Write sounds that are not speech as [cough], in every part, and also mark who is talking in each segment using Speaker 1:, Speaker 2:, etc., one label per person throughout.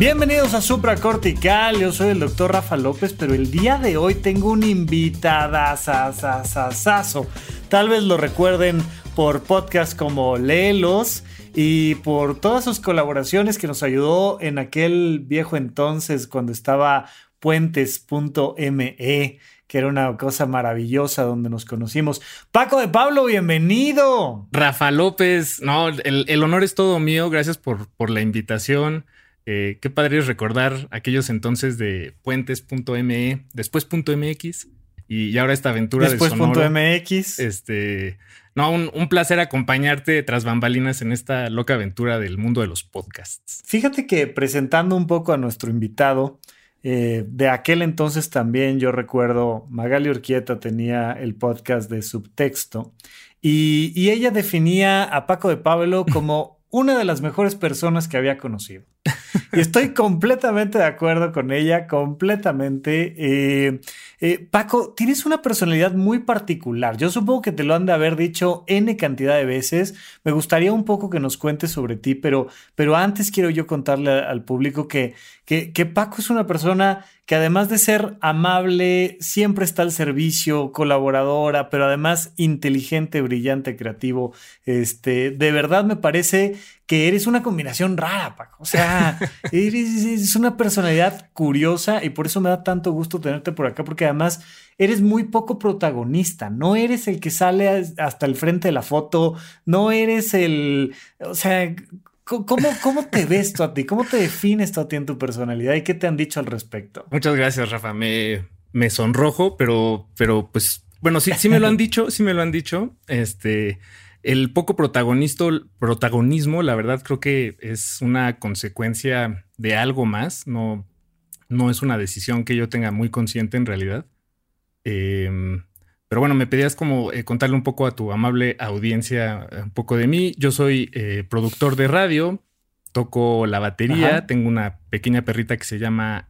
Speaker 1: Bienvenidos a Supracortical, yo soy el doctor Rafa López, pero el día de hoy tengo un invitadazazazazazo. Tal vez lo recuerden por podcasts como Lelos y por todas sus colaboraciones que nos ayudó en aquel viejo entonces cuando estaba puentes.me, que era una cosa maravillosa donde nos conocimos. Paco de Pablo, bienvenido.
Speaker 2: Rafa López, no, el, honor es todo mío, gracias por, por la invitación. Eh, qué padre es recordar aquellos entonces de puentes.me, después.mx y, ahora esta aventura
Speaker 1: después
Speaker 2: de
Speaker 1: Sonoro. .mx.
Speaker 2: Este, no, un, placer acompañarte tras bambalinas en esta loca aventura del mundo de los podcasts.
Speaker 1: Fíjate que presentando un poco a nuestro invitado, eh, de aquel entonces también yo recuerdo, Magali Urquieta tenía el podcast de subtexto y, y ella definía a Paco de Pablo como [laughs] una de las mejores personas que había conocido. [laughs] Estoy completamente de acuerdo con ella, completamente. Eh, eh, Paco, tienes una personalidad muy particular. Yo supongo que te lo han de haber dicho N cantidad de veces. Me gustaría un poco que nos cuentes sobre ti, pero, pero antes quiero yo contarle al público que, que, que Paco es una persona que además de ser amable, siempre está al servicio, colaboradora, pero además inteligente, brillante, creativo. Este, de verdad me parece que eres una combinación rara, Paco. O sea, [laughs] eres, una personalidad curiosa y por eso me da tanto gusto tenerte por acá, porque además eres muy poco protagonista. No eres el que sale hasta el frente de la foto, no eres el. O sea, ¿Cómo, ¿Cómo te ves tú a ti? ¿Cómo te defines tú a ti en tu personalidad? ¿Y qué te han dicho al respecto?
Speaker 2: Muchas gracias, Rafa. Me, me sonrojo, pero, pero pues, bueno, sí, sí me lo han dicho, sí me lo han dicho. Este, el poco protagonismo, la verdad, creo que es una consecuencia de algo más. No, no es una decisión que yo tenga muy consciente en realidad. Eh, pero bueno, me pedías como eh, contarle un poco a tu amable audiencia eh, un poco de mí. Yo soy eh, productor de radio, toco la batería, tengo una pequeña perrita que se llama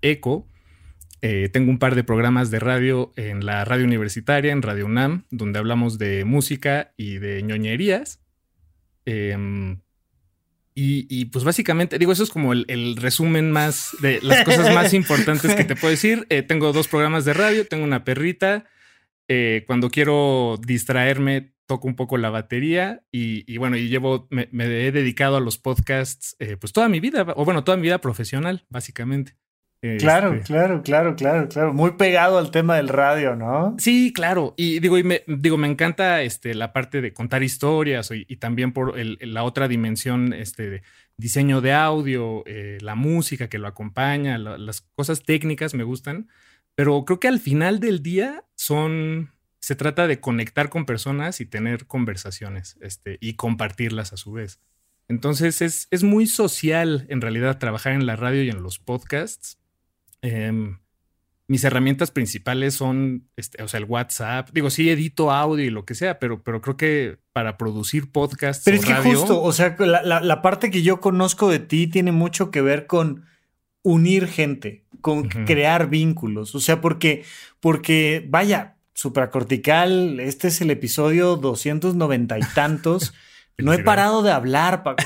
Speaker 2: Eco. tengo un par de programas de radio en la radio universitaria, en Radio UNAM, donde hablamos de música y de ñoñerías. Em, y, pues básicamente, digo, eso es como el, el, resumen más de las cosas más [laughs] importantes que te puedo decir. tengo dos programas de radio, tengo una perrita. Eh, cuando quiero distraerme, toco un poco la batería y, bueno, y llevo, me, he dedicado a los podcasts eh, pues toda mi vida, o bueno, toda mi vida profesional, básicamente.
Speaker 1: Claro, este claro, claro, claro, claro. Muy pegado al tema del radio, ¿no?
Speaker 2: Sí, claro. Y digo, y me, digo, me encanta este, la parte de contar historias y, también por la otra dimensión, este, de diseño de audio, eh, la música que lo acompaña, las cosas técnicas me gustan. Pero creo que al final del día son, se trata de conectar con personas y tener conversaciones este, y compartirlas a su vez. Entonces es, es, muy social en realidad trabajar en la radio y en los podcasts. Em, mis herramientas principales son, este, o sea, el WhatsApp. Digo, sí edito audio y lo que sea, pero, pero creo que para producir podcasts.
Speaker 1: Pero es que justo, o sea, la, la, parte que yo conozco de ti tiene mucho que ver con unir gente, con crear vínculos. O sea, porque, porque, vaya, supracortical, este es el episodio 290 y tantos. [laughs] No he parado de hablar, Paco.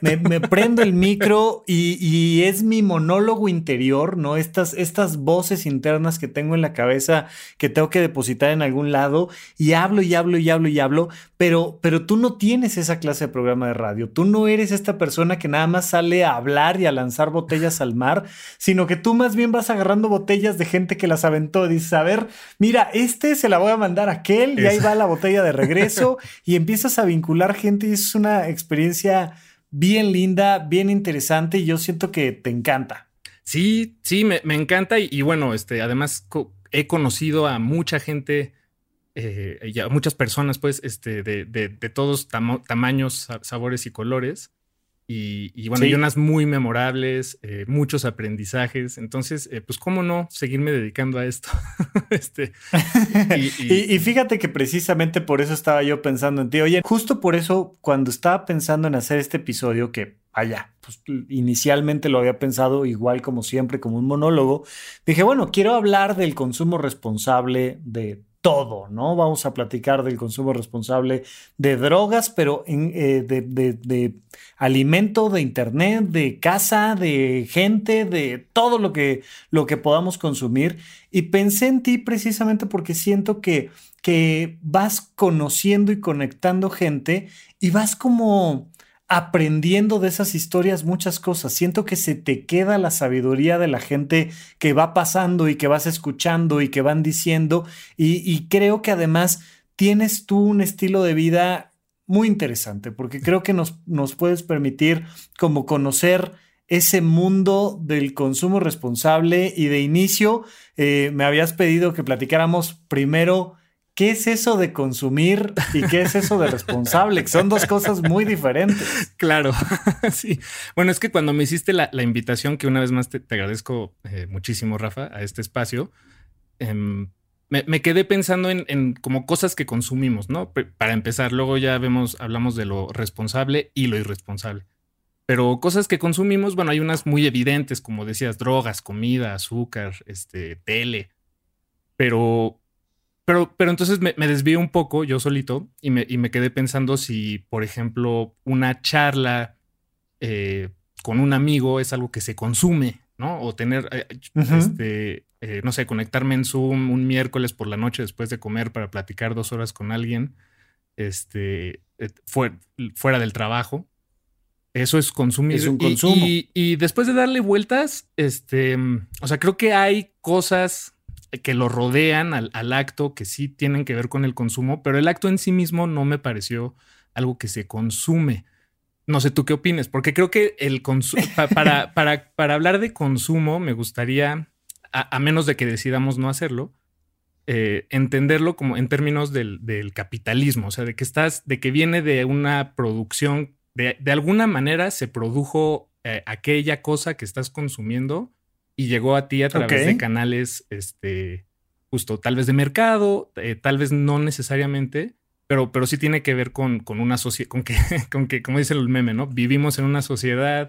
Speaker 1: me, prendo el micro y, es mi monólogo interior, ¿no? Estas, estas voces internas que tengo en la cabeza que tengo que depositar en algún lado y hablo y hablo y hablo y hablo, pero, pero tú no tienes esa clase de programa de radio. Tú no eres esta persona que nada más sale a hablar y a lanzar botellas al mar, sino que tú más bien vas agarrando botellas de gente que las aventó. Dices, a ver, mira, este se la voy a mandar a aquel y ahí va la botella de regreso [laughs] y empiezas a vincular gente y es una experiencia bien linda, bien interesante y yo siento que te encanta.
Speaker 2: Sí, sí, me, encanta y, bueno, este, además he conocido a mucha gente, eh, y a muchas personas, pues, este, de, de, todos tamaños, sabores y colores. Y, bueno, hay unas muy memorables, eh, muchos aprendizajes. Entonces, eh, pues, ¿cómo no seguirme dedicando a esto? [laughs] este, [laughs]
Speaker 1: y, fíjate que precisamente por eso estaba yo pensando en ti. Oye, justo por eso, cuando estaba pensando en hacer este episodio, que allá, pues inicialmente lo había pensado igual como siempre, como un monólogo, dije, bueno, quiero hablar del consumo responsable de todo, ¿no? Vamos a platicar del consumo responsable de drogas, pero eh, de, alimento, de internet, de casa, de gente, de todo lo que, lo que podamos consumir. Y pensé en ti precisamente porque siento que, que vas conociendo y conectando gente y vas como aprendiendo de esas historias muchas cosas. Siento que se te queda la sabiduría de la gente que va pasando y que vas escuchando y que van diciendo. Y, creo que además tienes tú un estilo de vida muy interesante porque creo que nos, nos puedes permitir como conocer ese mundo del consumo responsable y de inicio eh, me habías pedido que platicáramos primero ¿qué es eso de consumir y qué es eso de responsable? son dos cosas muy diferentes.
Speaker 2: Claro, [laughs] sí. Bueno, es que cuando me hiciste la, invitación, que una vez más te, agradezco eh, muchísimo, Rafa, a este espacio, em, me, quedé pensando en, como cosas que consumimos, ¿no? Para empezar, luego ya vemos, hablamos de lo responsable y lo irresponsable. Pero cosas que consumimos, bueno, hay unas muy evidentes, como decías, drogas, comida, azúcar, este, tele. Pero pero, pero entonces me, me desvío un poco yo solito y me, y me, quedé pensando si, por ejemplo, una charla eh, con un amigo es algo que se consume, ¿no? O tener, eh, este, eh, no sé, conectarme en Zoom un miércoles por la noche después de comer para platicar dos horas con alguien, este, fuera, del trabajo. Eso es consumir.
Speaker 1: Es un consumo.
Speaker 2: Y, y, después de darle vueltas, este, o sea, creo que hay cosas que lo rodean al, acto, que sí tienen que ver con el consumo, pero el acto en sí mismo no me pareció algo que se consume. No sé tú qué opines, porque creo que el consumo, [laughs] para, para, para, hablar de consumo, me gustaría, a, menos de que decidamos no hacerlo, eh, entenderlo como en términos del, capitalismo, o sea, de que estás, de que viene de una producción, de, de alguna manera se produjo eh, aquella cosa que estás consumiendo y llegó a ti a través de canales, este, justo tal vez de mercado, eh, tal vez no necesariamente, pero, pero sí tiene que ver con, con una sociedad, con que, [laughs] con que, como dice el meme, ¿no? Vivimos en una sociedad,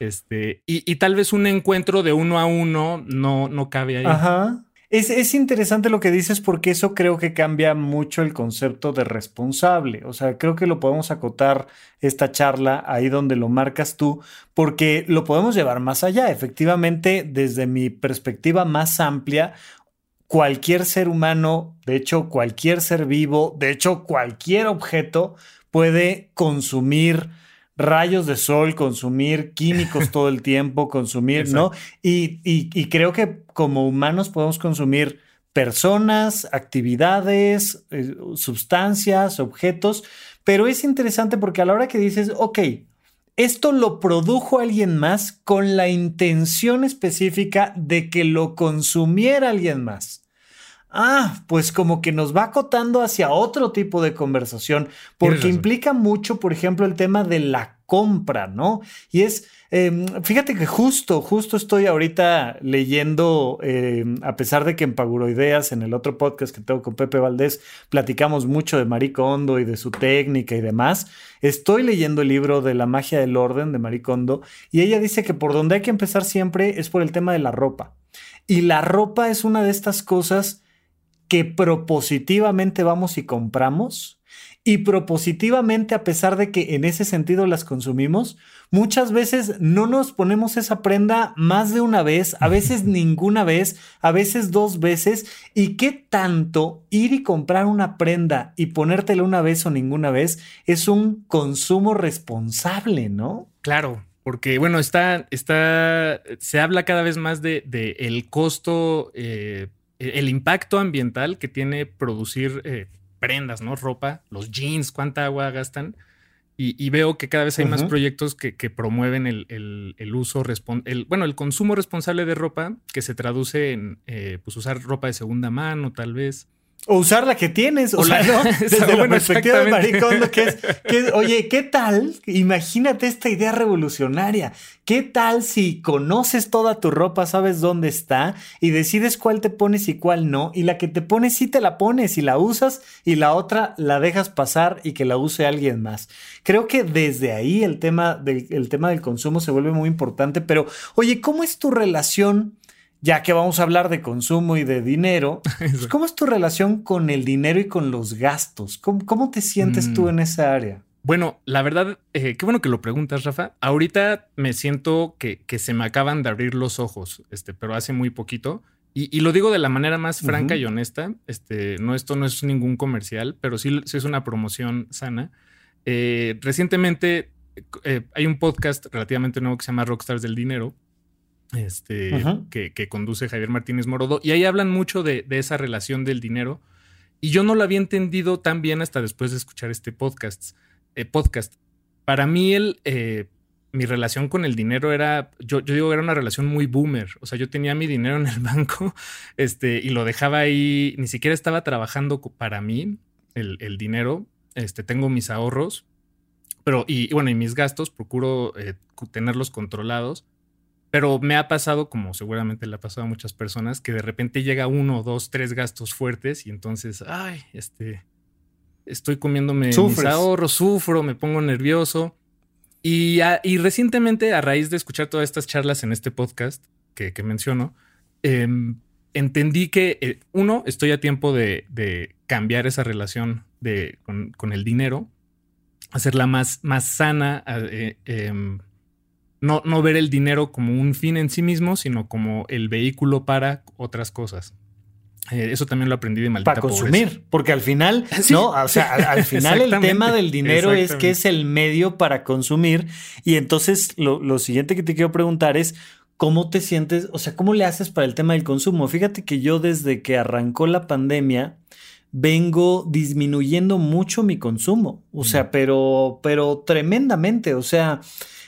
Speaker 2: este, y, y, tal vez un encuentro de uno a uno no, no cabe ahí.
Speaker 1: Ajá. Es, interesante lo que dices porque eso creo que cambia mucho el concepto de responsable. O sea, creo que lo podemos acotar esta charla ahí donde lo marcas tú, porque lo podemos llevar más allá. Efectivamente, desde mi perspectiva más amplia, cualquier ser humano, de hecho cualquier ser vivo, de hecho cualquier objeto puede consumir rayos de sol, consumir químicos [laughs] todo el tiempo, consumir, ¿no? Y, y, creo que como humanos podemos consumir personas, actividades, eh, sustancias, objetos, pero es interesante porque a la hora que dices, ok, esto lo produjo alguien más con la intención específica de que lo consumiera alguien más. Ah, pues como que nos va acotando hacia otro tipo de conversación, porque implica mucho, por ejemplo, el tema de la compra, ¿no? Y es, em, fíjate que justo, justo estoy ahorita leyendo, em, a pesar de que en Paguroideas, en el otro podcast que tengo con Pepe Valdés, platicamos mucho de Maricondo y de su técnica y demás, estoy leyendo el libro de la magia del orden de Maricondo y ella dice que por donde hay que empezar siempre es por el tema de la ropa. Y la ropa es una de estas cosas que propositivamente vamos y compramos y propositivamente, a pesar de que en ese sentido las consumimos, muchas veces no nos ponemos esa prenda más de una vez, a veces [laughs] ninguna vez, a veces dos veces. ¿Y qué tanto ir y comprar una prenda y ponértela una vez o ninguna vez es un consumo responsable, ¿no?
Speaker 2: Claro, porque bueno, está, está, se habla cada vez más de, el costo eh, el impacto ambiental que tiene producir eh, prendas, ¿no? Ropa, los jeans, cuánta agua gastan. Y, veo que cada vez hay más proyectos que, promueven el, uso, el, bueno, el consumo responsable de ropa, que se traduce en eh, pues usar ropa de segunda mano, tal vez.
Speaker 1: O usar la que tienes, o, sea, ¿no? [laughs] Desde la perspectiva de Maricondo, que es, que oye, ¿qué tal? Imagínate esta idea revolucionaria. ¿Qué tal si conoces toda tu ropa, sabes dónde está y decides cuál te pones y cuál no? Y la que te pones sí te la pones y la usas y la otra la dejas pasar y que la use alguien más. Creo que desde ahí el tema del, el tema del consumo se vuelve muy importante, pero oye, ¿cómo es tu relación? Ya que vamos a hablar de consumo y de dinero, [laughs] pues, ¿cómo es tu relación con el dinero y con los gastos? ¿Cómo, te sientes tú mm. en esa área?
Speaker 2: Bueno, la verdad, eh, qué bueno que lo preguntas, Rafa. Ahorita me siento que, se me acaban de abrir los ojos, este, pero hace muy poquito. Y, lo digo de la manera más franca y honesta. Este, no, esto no es ningún comercial, pero sí, es una promoción sana. Eh, recientemente eh, hay un podcast relativamente nuevo que se llama Rockstars del Dinero, este, que, conduce Javier Martínez Morodo, y ahí hablan mucho de, esa relación del dinero. Y yo no lo había entendido tan bien hasta después de escuchar este podcast. Eh, podcast. Para mí, el, eh, mi relación con el dinero era, yo, yo digo, era una relación muy boomer. O sea, yo tenía mi dinero en el [laughs] banco este, y lo dejaba ahí, ni siquiera estaba trabajando para mí el, dinero. Este, tengo mis ahorros, pero, y, bueno, y mis gastos, procuro eh, tenerlos controlados pero me ha pasado, como seguramente le ha pasado a muchas personas, que de repente llega uno, dos, tres gastos fuertes y entonces, ay, este, estoy comiéndome mis ahorros, sufro, me pongo nervioso. Y, recientemente, a raíz de escuchar todas estas charlas en este podcast que, menciono, em, entendí que, eh, uno, estoy a tiempo de, cambiar esa relación de, con, el dinero, hacerla más, más sana, eh, em, no, no ver el dinero como un fin en sí mismo, sino como el vehículo para otras cosas. Eh, eso también lo aprendí de maldita
Speaker 1: Para consumir, porque al final, [laughs] no, o sea, al, [laughs] final el tema del dinero es que es el medio para consumir. Y entonces lo, lo siguiente que te quiero preguntar es, ¿cómo te sientes? O sea, ¿cómo le haces para el tema del consumo? Fíjate que yo desde que arrancó la pandemia, vengo disminuyendo mucho mi consumo. O sea, pero, pero tremendamente. O sea,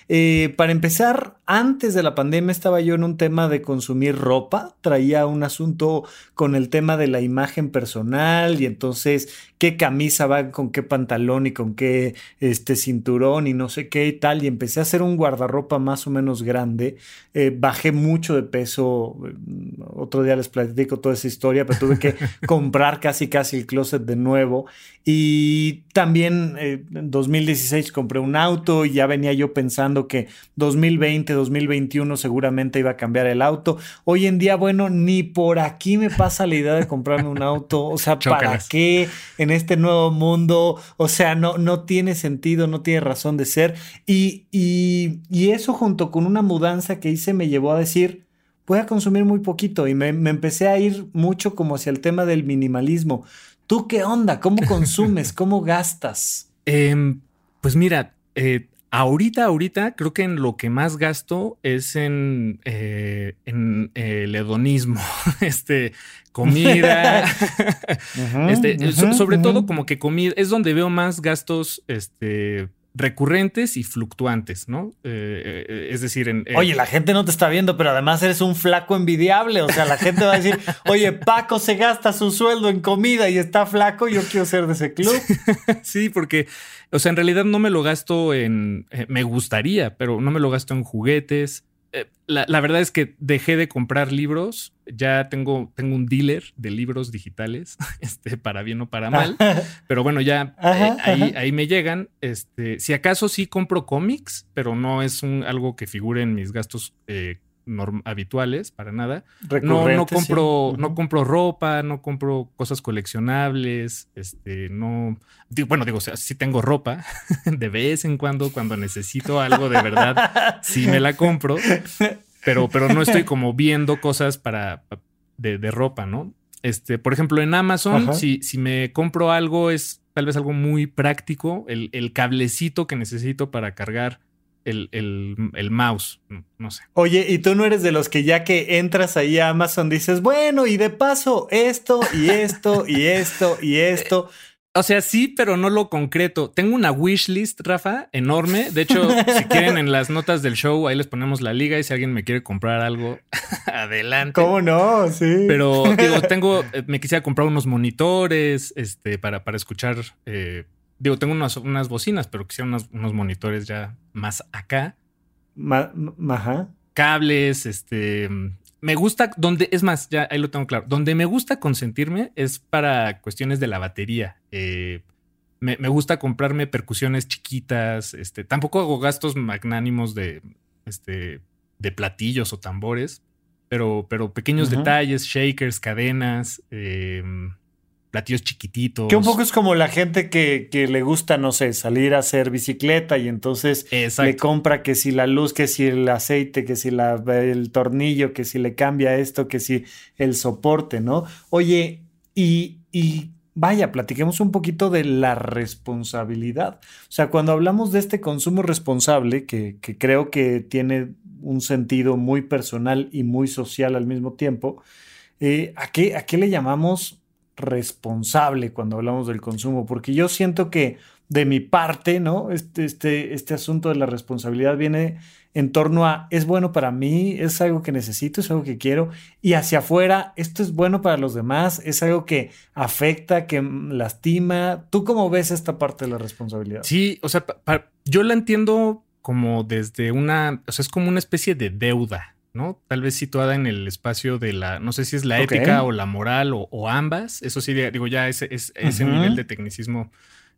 Speaker 1: eh, para empezar, antes de la pandemia estaba yo en un tema de consumir ropa, traía un asunto con el tema de la imagen personal y entonces qué camisa va con qué pantalón y con qué este cinturón y no sé qué y tal y empecé a hacer un guardarropa más o menos grande, eh, bajé mucho de peso, mm, otro día les platico toda esa historia, pero tuve que [laughs] comprar casi casi el closet de nuevo y también eh, en 2016 compré un auto y ya venía yo pensando que 2020, 2021 seguramente iba a cambiar el auto. Hoy en día, bueno, ni por aquí me pasa la idea de comprarme un auto. O sea, [laughs] ¿para qué en este nuevo mundo? O sea, no, no tiene sentido, no tiene razón de ser. Y, y, eso junto con una mudanza que hice me llevó a decir, voy a consumir muy poquito y me, empecé a ir mucho como hacia el tema del minimalismo. ¿Tú qué onda? ¿Cómo [laughs] consumes? ¿Cómo gastas?
Speaker 2: Em, pues mira, eh, Ahorita, ahorita, creo que en lo que más gasto es en, eh, en el hedonismo, [laughs] este, comida, [laughs] este, sobre todo como que comida, es donde veo más gastos, este, recurrentes y fluctuantes, ¿no? Eh, eh, es decir, en,
Speaker 1: Oye, la gente no te está viendo, pero además eres un flaco envidiable. O sea, la gente va a decir, [laughs] oye, Paco se gasta su sueldo en comida y está flaco, yo quiero ser de ese club. [laughs]
Speaker 2: sí, porque, o sea, en realidad no me lo gasto en... Eh, me gustaría, pero no me lo gasto en juguetes. La, verdad es que dejé de comprar libros. Ya tengo, tengo un dealer de libros digitales, [laughs] este, para bien o para mal. [laughs] pero bueno, ya ahí, ahí, me llegan. Este, si acaso sí compro cómics, pero no es un, algo que figure en mis gastos eh, habituales, para nada. No, no compro, no compro ropa, no compro cosas coleccionables, este, no, bueno, digo, o sea, sí tengo ropa [laughs] de vez en cuando, cuando necesito algo de verdad, sí me la compro, pero, pero no estoy como viendo cosas para, de, ropa, ¿no? Este, por ejemplo, en Amazon, si, si me compro algo, es tal vez algo muy práctico, el, el cablecito que necesito para cargar el, mouse, no, sé.
Speaker 1: Oye, ¿y tú no eres de los que ya que entras ahí a Amazon dices, bueno, y de paso esto y esto y esto y esto? [laughs]
Speaker 2: O sea, sí, pero no lo concreto. Tengo una wish list, Rafa, enorme. De hecho, si [laughs] quieren en las notas del show, ahí les ponemos la liga y si alguien me quiere comprar algo, [laughs] adelante.
Speaker 1: ¿Cómo no? Sí.
Speaker 2: Pero digo, tengo, eh, me quisiera comprar unos monitores, este, para, para escuchar. Eh, digo, tengo unas, unas bocinas, pero quisiera unos, unos monitores ya más acá.
Speaker 1: ajá.
Speaker 2: Cables, este, me gusta donde, es más, ya ahí lo tengo claro, donde me gusta consentirme es para cuestiones de la batería. Eh, me, gusta comprarme percusiones chiquitas, este, tampoco hago gastos magnánimos de, este, de platillos o tambores, pero, pero pequeños detalles, shakers, cadenas, eh, platillos chiquititos.
Speaker 1: Que un poco es como la gente que, le gusta, no sé, salir a hacer bicicleta y entonces le compra que si la luz, que si el aceite, que si la, el tornillo, que si le cambia esto, que si el soporte, ¿no? Oye, y, y vaya, platiquemos un poquito de la responsabilidad. O sea, cuando hablamos de este consumo responsable, que, que creo que tiene un sentido muy personal y muy social al mismo tiempo, eh, ¿a, qué, ¿a qué le llamamos responsable cuando hablamos del consumo, porque yo siento que de mi parte, ¿no? Este, este, este asunto de la responsabilidad viene en torno a, es bueno para mí, es algo que necesito, es algo que quiero, y hacia afuera, esto es bueno para los demás, es algo que afecta, que lastima. ¿Tú cómo ves esta parte de la responsabilidad?
Speaker 2: Sí, o sea, yo la entiendo como desde una, o sea, es como una especie de deuda, ¿no? Tal vez situada en el espacio de la, no sé si es la ética o la moral o, ambas. Eso sí, digo, ya ese, ese nivel de tecnicismo.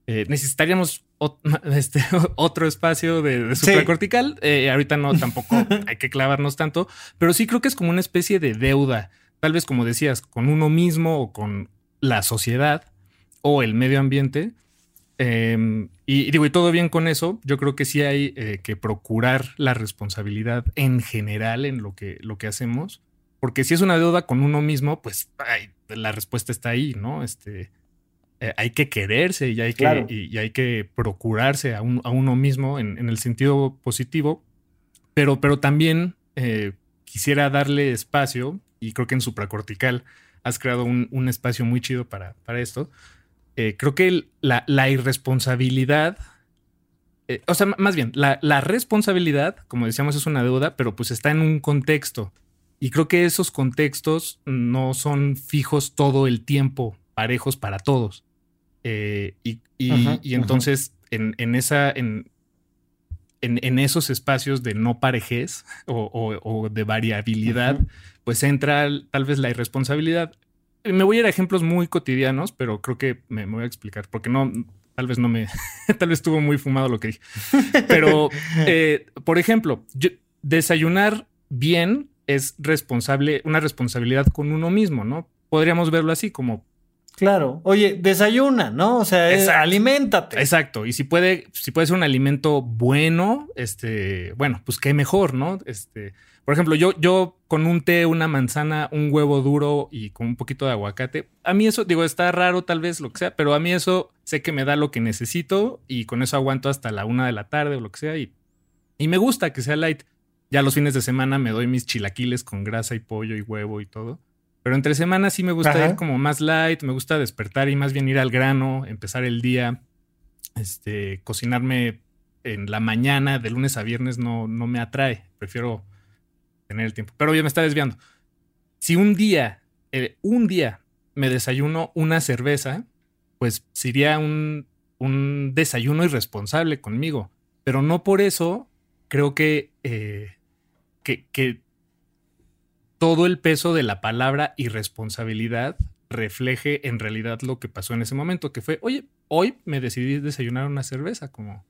Speaker 2: Eh, necesitaríamos [laughs] este, otro espacio de, supracortical. Eh, ahorita no, tampoco [laughs] hay que clavarnos tanto, pero sí creo que es como una especie de deuda. Tal vez, como decías, con uno mismo o con la sociedad o el medio ambiente Em, y, digo, y todo bien con eso, yo creo que sí hay eh, que procurar la responsabilidad en general en lo que, lo que hacemos, porque si es una deuda con uno mismo, pues la respuesta está ahí, ¿no? Este, eh, hay que quererse y hay que, y, hay que procurarse a, uno mismo en, el sentido positivo, pero, pero también eh, quisiera darle espacio, y creo que en supracortical has creado un, un espacio muy chido para, para esto, eh, creo que la, irresponsabilidad, eh, o sea, más bien, la, responsabilidad, como decíamos, es una deuda, pero pues está en un contexto. Y creo que esos contextos no son fijos todo el tiempo, parejos para todos. Eh, y, entonces, en, esa, en, en, esos espacios de no parejez o, de variabilidad, pues entra tal vez la irresponsabilidad me voy a ir a ejemplos muy cotidianos, pero creo que me, voy a explicar, porque no, tal vez no me, [laughs] tal vez estuvo muy fumado lo que dije. [laughs] Pero, eh, por ejemplo, desayunar bien es responsable, una responsabilidad con uno mismo, ¿no? Podríamos verlo así como
Speaker 1: Claro. Oye, desayuna, ¿no? O sea, es, aliméntate.
Speaker 2: Exacto. Y si puede, si puede ser un alimento bueno, este, bueno, pues qué mejor, ¿no? Este, por ejemplo, yo, yo con un té, una manzana, un huevo duro y con un poquito de aguacate, a mí eso, digo, está raro tal vez lo que sea, pero a mí eso sé que me da lo que necesito y con eso aguanto hasta la una de la tarde o lo que sea y, y me gusta que sea light. Ya los fines de semana me doy mis chilaquiles con grasa y pollo y huevo y todo. Pero entre semanas sí me gusta ir como más light, me gusta despertar y más bien ir al grano, empezar el día, este, cocinarme en la mañana, de lunes a viernes no, no me atrae, prefiero tener el tiempo. Pero yo me está desviando. Si un día, eh, un día me desayuno una cerveza, pues sería un, un desayuno irresponsable conmigo. Pero no por eso creo que, eh, que, que todo el peso de la palabra irresponsabilidad refleje en realidad lo que pasó en ese momento, que fue, oye, hoy me decidí desayunar una cerveza, como,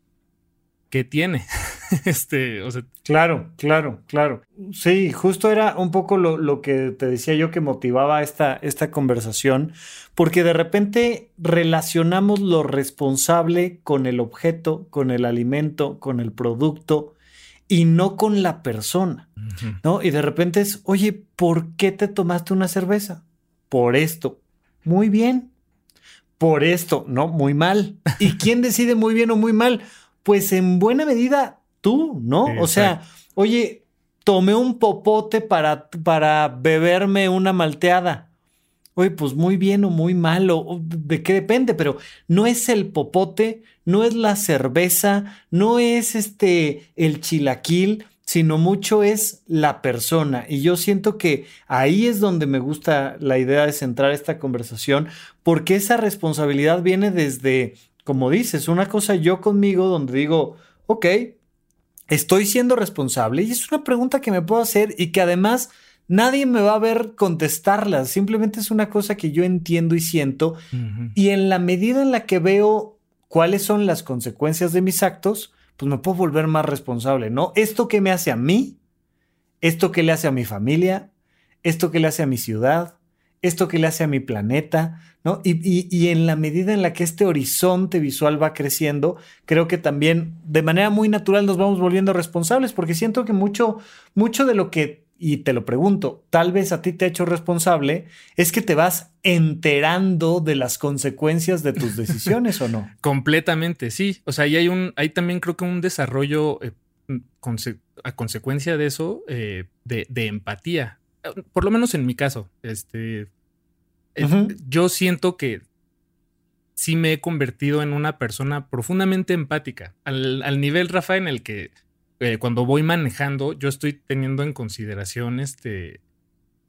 Speaker 2: ¿qué tiene? [laughs] este, o sea.
Speaker 1: Claro, claro, claro. Sí, justo era un poco lo, que te decía yo que motivaba esta, esta conversación, porque de repente relacionamos lo responsable con el objeto, con el alimento, con el producto, y no con la persona, ¿no? Y de repente es, oye, ¿por qué te tomaste una cerveza? Por esto. Muy bien. Por esto, no, muy mal. ¿Y quién decide muy bien o muy mal? Pues en buena medida tú, ¿no? o sea, oye, tomé un popote para, para beberme una malteada. Oye, pues muy bien o muy malo, de qué depende, pero no es el popote, no es la cerveza, no es este el chilaquil, sino mucho es la persona. Y yo siento que ahí es donde me gusta la idea de centrar esta conversación, porque esa responsabilidad viene desde, como dices, una cosa yo conmigo donde digo, ok, estoy siendo responsable y es una pregunta que me puedo hacer y que además nadie me va a ver contestarla, simplemente es una cosa que yo entiendo y siento. Y en la medida en la que veo cuáles son las consecuencias de mis actos, pues me puedo volver más responsable, ¿no? Esto que me hace a mí, esto que le hace a mi familia, esto que le hace a mi ciudad, esto que le hace a mi planeta, ¿no? Y, en la medida en la que este horizonte visual va creciendo, creo que también de manera muy natural nos vamos volviendo responsables, porque siento que mucho, mucho de lo que, y te lo pregunto, tal vez a ti te ha hecho responsable, es que te vas enterando de las consecuencias de tus decisiones o no. [laughs]
Speaker 2: Completamente, sí. O sea, y hay un, hay también creo que un desarrollo eh, a consecuencia de eso, eh, de, de empatía por lo menos en mi caso, este, yo siento que sí me he convertido en una persona profundamente empática, al, nivel, Rafa, en el que eh, cuando voy manejando, yo estoy teniendo en consideración este,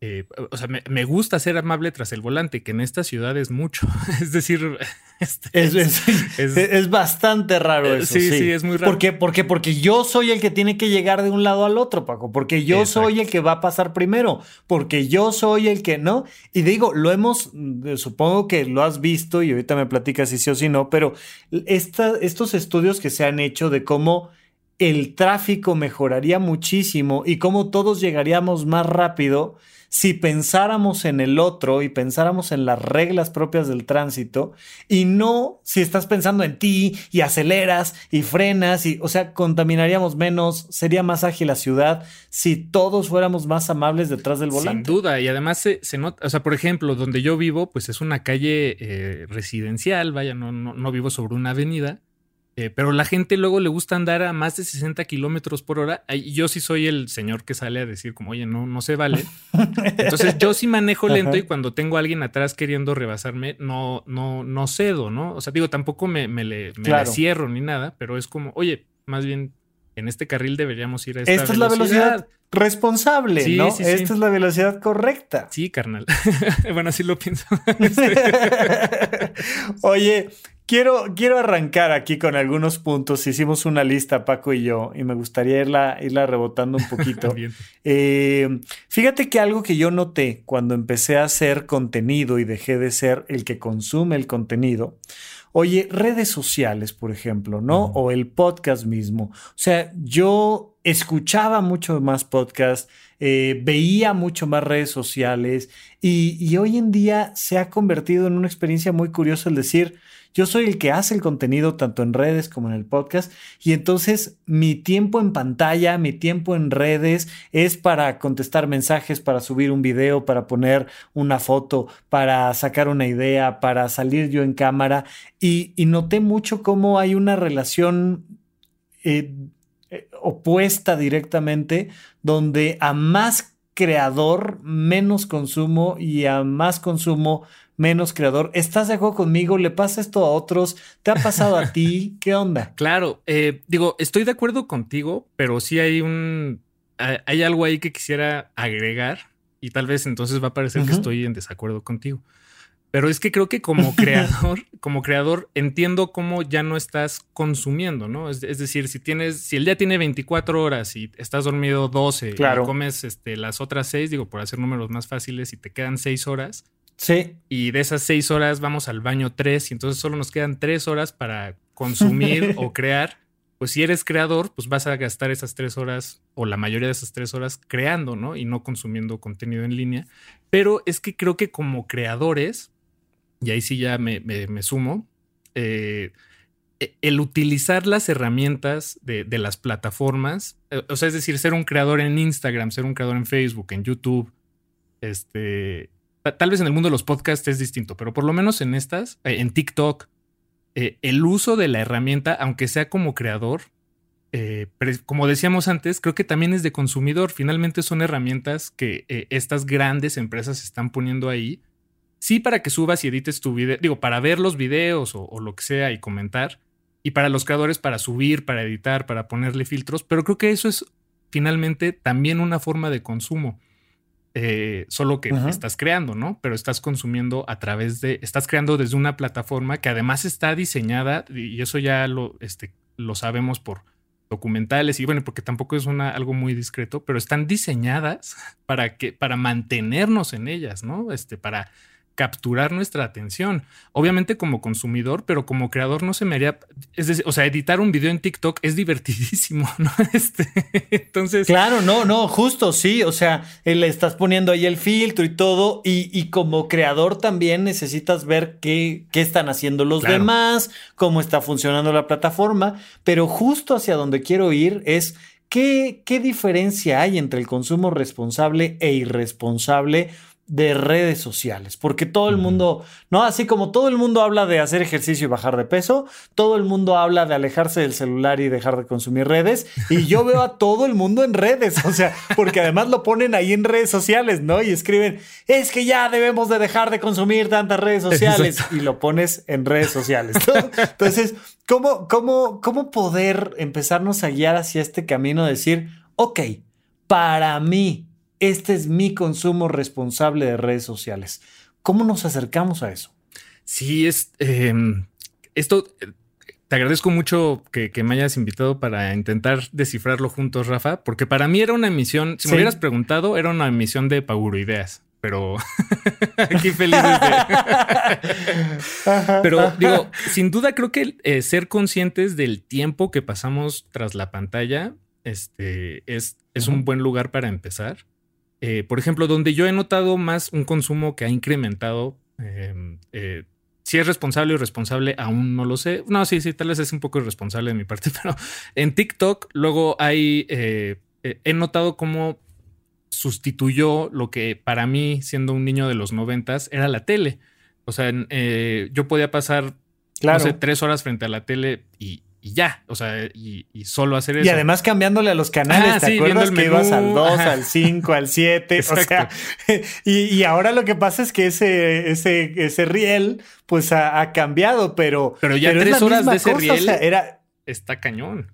Speaker 2: eh, o sea, me, gusta ser amable tras el volante, que en esta ciudad es mucho. [laughs] es decir,
Speaker 1: este, [laughs] es, bastante raro eh, eso. Sí, sí, es muy raro. ¿Por qué? Porque, porque yo soy el que tiene que llegar de un lado al otro, Paco. Porque yo soy el que va a pasar primero. Porque yo soy el que no. Y digo, lo hemos, mm, supongo que lo has visto y ahorita me platicas si sí o si no, pero estos estudios que se han hecho de cómo el tráfico mejoraría muchísimo y cómo todos llegaríamos más rápido si pensáramos en el otro y pensáramos en las reglas propias del tránsito y no si estás pensando en ti y aceleras y frenas y, o sea, contaminaríamos menos, sería más ágil la ciudad si todos fuéramos más amables detrás del volante.
Speaker 2: Sin duda, y además se, nota, o sea, por ejemplo, donde yo vivo, pues es una calle eh, residencial, vaya, no, no, no vivo sobre una avenida eh, pero la gente luego le gusta andar a más de 60 kilómetros por hora. Yo sí soy el señor que sale a decir como, oye, no, no se vale. [laughs] Entonces yo sí manejo lento y cuando tengo a alguien atrás queriendo rebasarme, no, no, no cedo, ¿no? O sea, digo, tampoco me, le, cierro ni nada, pero es como, oye, más bien en este carril deberíamos ir a esta,
Speaker 1: esta es la velocidad responsable, ¿no? esta es la velocidad correcta.
Speaker 2: Sí, carnal. [laughs] bueno, así lo pienso. [laughs]
Speaker 1: Oye, Quiero, quiero arrancar aquí con algunos puntos. Hicimos una lista, Paco y yo, y me gustaría irla, irla rebotando un poquito. [laughs] Eh, fíjate que algo que yo noté cuando empecé a hacer contenido y dejé de ser el que consume el contenido, oye, redes sociales, por ejemplo, ¿no? O el podcast mismo. O sea, yo escuchaba mucho más podcast, eh, veía mucho más redes sociales y, y hoy en día se ha convertido en una experiencia muy curiosa el decir, yo soy el que hace el contenido tanto en redes como en el podcast y entonces mi tiempo en pantalla, mi tiempo en redes es para contestar mensajes, para subir un video, para poner una foto, para sacar una idea, para salir yo en cámara. Y, noté mucho cómo hay una relación eh, eh, opuesta directamente donde a más creador, menos consumo y a más consumo, menos creador. ¿Estás de acuerdo conmigo? ¿Le pasa esto a otros? ¿Te ha pasado a ti? [laughs] ¿Qué onda?
Speaker 2: Claro, eh, digo, estoy de acuerdo contigo, pero sí hay un, hay algo ahí que quisiera agregar y tal vez entonces va a parecer que estoy en desacuerdo contigo. Pero es que creo que como [laughs] creador, como creador, entiendo cómo ya no estás consumiendo, ¿no? Es, decir, si tienes, si el día tiene 24 horas y estás dormido 12 y comes este, las otras 6, digo, por hacer números más fáciles, y te quedan 6 horas,
Speaker 1: Sí.
Speaker 2: Y de esas seis horas vamos al baño tres y entonces solo nos quedan tres horas para consumir [laughs] o crear. Pues si eres creador, pues vas a gastar esas tres horas o la mayoría de esas tres horas creando, ¿no? Y no consumiendo contenido en línea. Pero es que creo que como creadores, y ahí sí ya me, sumo, eh, e, el utilizar las herramientas de, de, las plataformas, eh, o sea, es decir, ser un creador en Instagram, ser un creador en Facebook, en YouTube, este, Tal vez en el mundo de los podcasts es distinto, pero por lo menos en estas, eh, en TikTok, eh, el uso de la herramienta, aunque sea como creador, eh, como decíamos antes, creo que también es de consumidor. Finalmente son herramientas que estas grandes empresas están poniendo ahí sí para que subas y edites tu video, digo, para ver los videos o, lo que sea y comentar, y para los creadores para subir, para editar, para ponerle filtros, pero creo que eso es finalmente también una forma de consumo. Eh, solo que estás creando, ¿no? Pero estás consumiendo a través de, estás creando desde una plataforma que además está diseñada, y eso ya lo, este, lo sabemos por documentales y bueno, porque tampoco es una, algo muy discreto, pero están diseñadas [laughs] para que, para mantenernos en ellas, ¿no? Este, para capturar nuestra atención. Obviamente como consumidor, pero como creador no se me haría, es decir, o sea, editar un video en TikTok es divertidísimo, [laughs] ¿no? Este, entonces...
Speaker 1: Claro, no, no, justo, sí, o sea, eh, le estás poniendo ahí el filtro y todo, y, como creador también necesitas ver qué, qué están haciendo los demás, cómo está funcionando la plataforma, pero justo hacia donde quiero ir es... ¿Qué, ¿Qué diferencia hay entre el consumo responsable e irresponsable? De redes sociales, porque todo el mundo, ¿no? Así como todo el mundo habla de hacer ejercicio y bajar de peso, todo el mundo habla de alejarse del celular y dejar de consumir redes, y yo veo a todo el mundo en redes, o sea, porque además lo ponen ahí en redes sociales, ¿no? Y escriben, es que ya debemos de dejar de consumir tantas redes sociales, y lo pones en redes sociales. Entonces, ¿cómo, cómo, ¿cómo poder empezarnos a guiar hacia este camino de decir, ok, para mí, este es mi consumo responsable de redes sociales. ¿Cómo nos acercamos a eso?
Speaker 2: Sí, es em, esto. Te agradezco mucho que, me hayas invitado para intentar descifrarlo juntos, Rafa, porque para mí era una emisión, si me hubieras preguntado, era una emisión de Pauro Ideas, pero [laughs] aquí feliz [laughs] pero digo, sin duda creo que eh, ser conscientes del tiempo que pasamos tras la pantalla este, es, es un buen lugar para empezar. Eh, por ejemplo, donde yo he notado más un consumo que ha incrementado, em, eh, si es responsable o irresponsable, aún no lo sé. No, sí, sí, tal vez es un poco irresponsable de mi parte, [laughs] pero en TikTok luego hay, eh, he notado cómo sustituyó lo que para mí, siendo un niño de los noventas, era la tele. O sea, yo podía pasar, no sé, tres horas frente a la tele y, y ya, o sea, y, solo hacer eso.
Speaker 1: Y además cambiándole a los canales, ¿te acuerdas que ibas al 2, al 5, al 7? o sea, [laughs] y, ahora lo que pasa es que ese, ese, ese riel, pues ha, cambiado, pero.
Speaker 2: Pero ya tres horas de ese riel era... está cañón.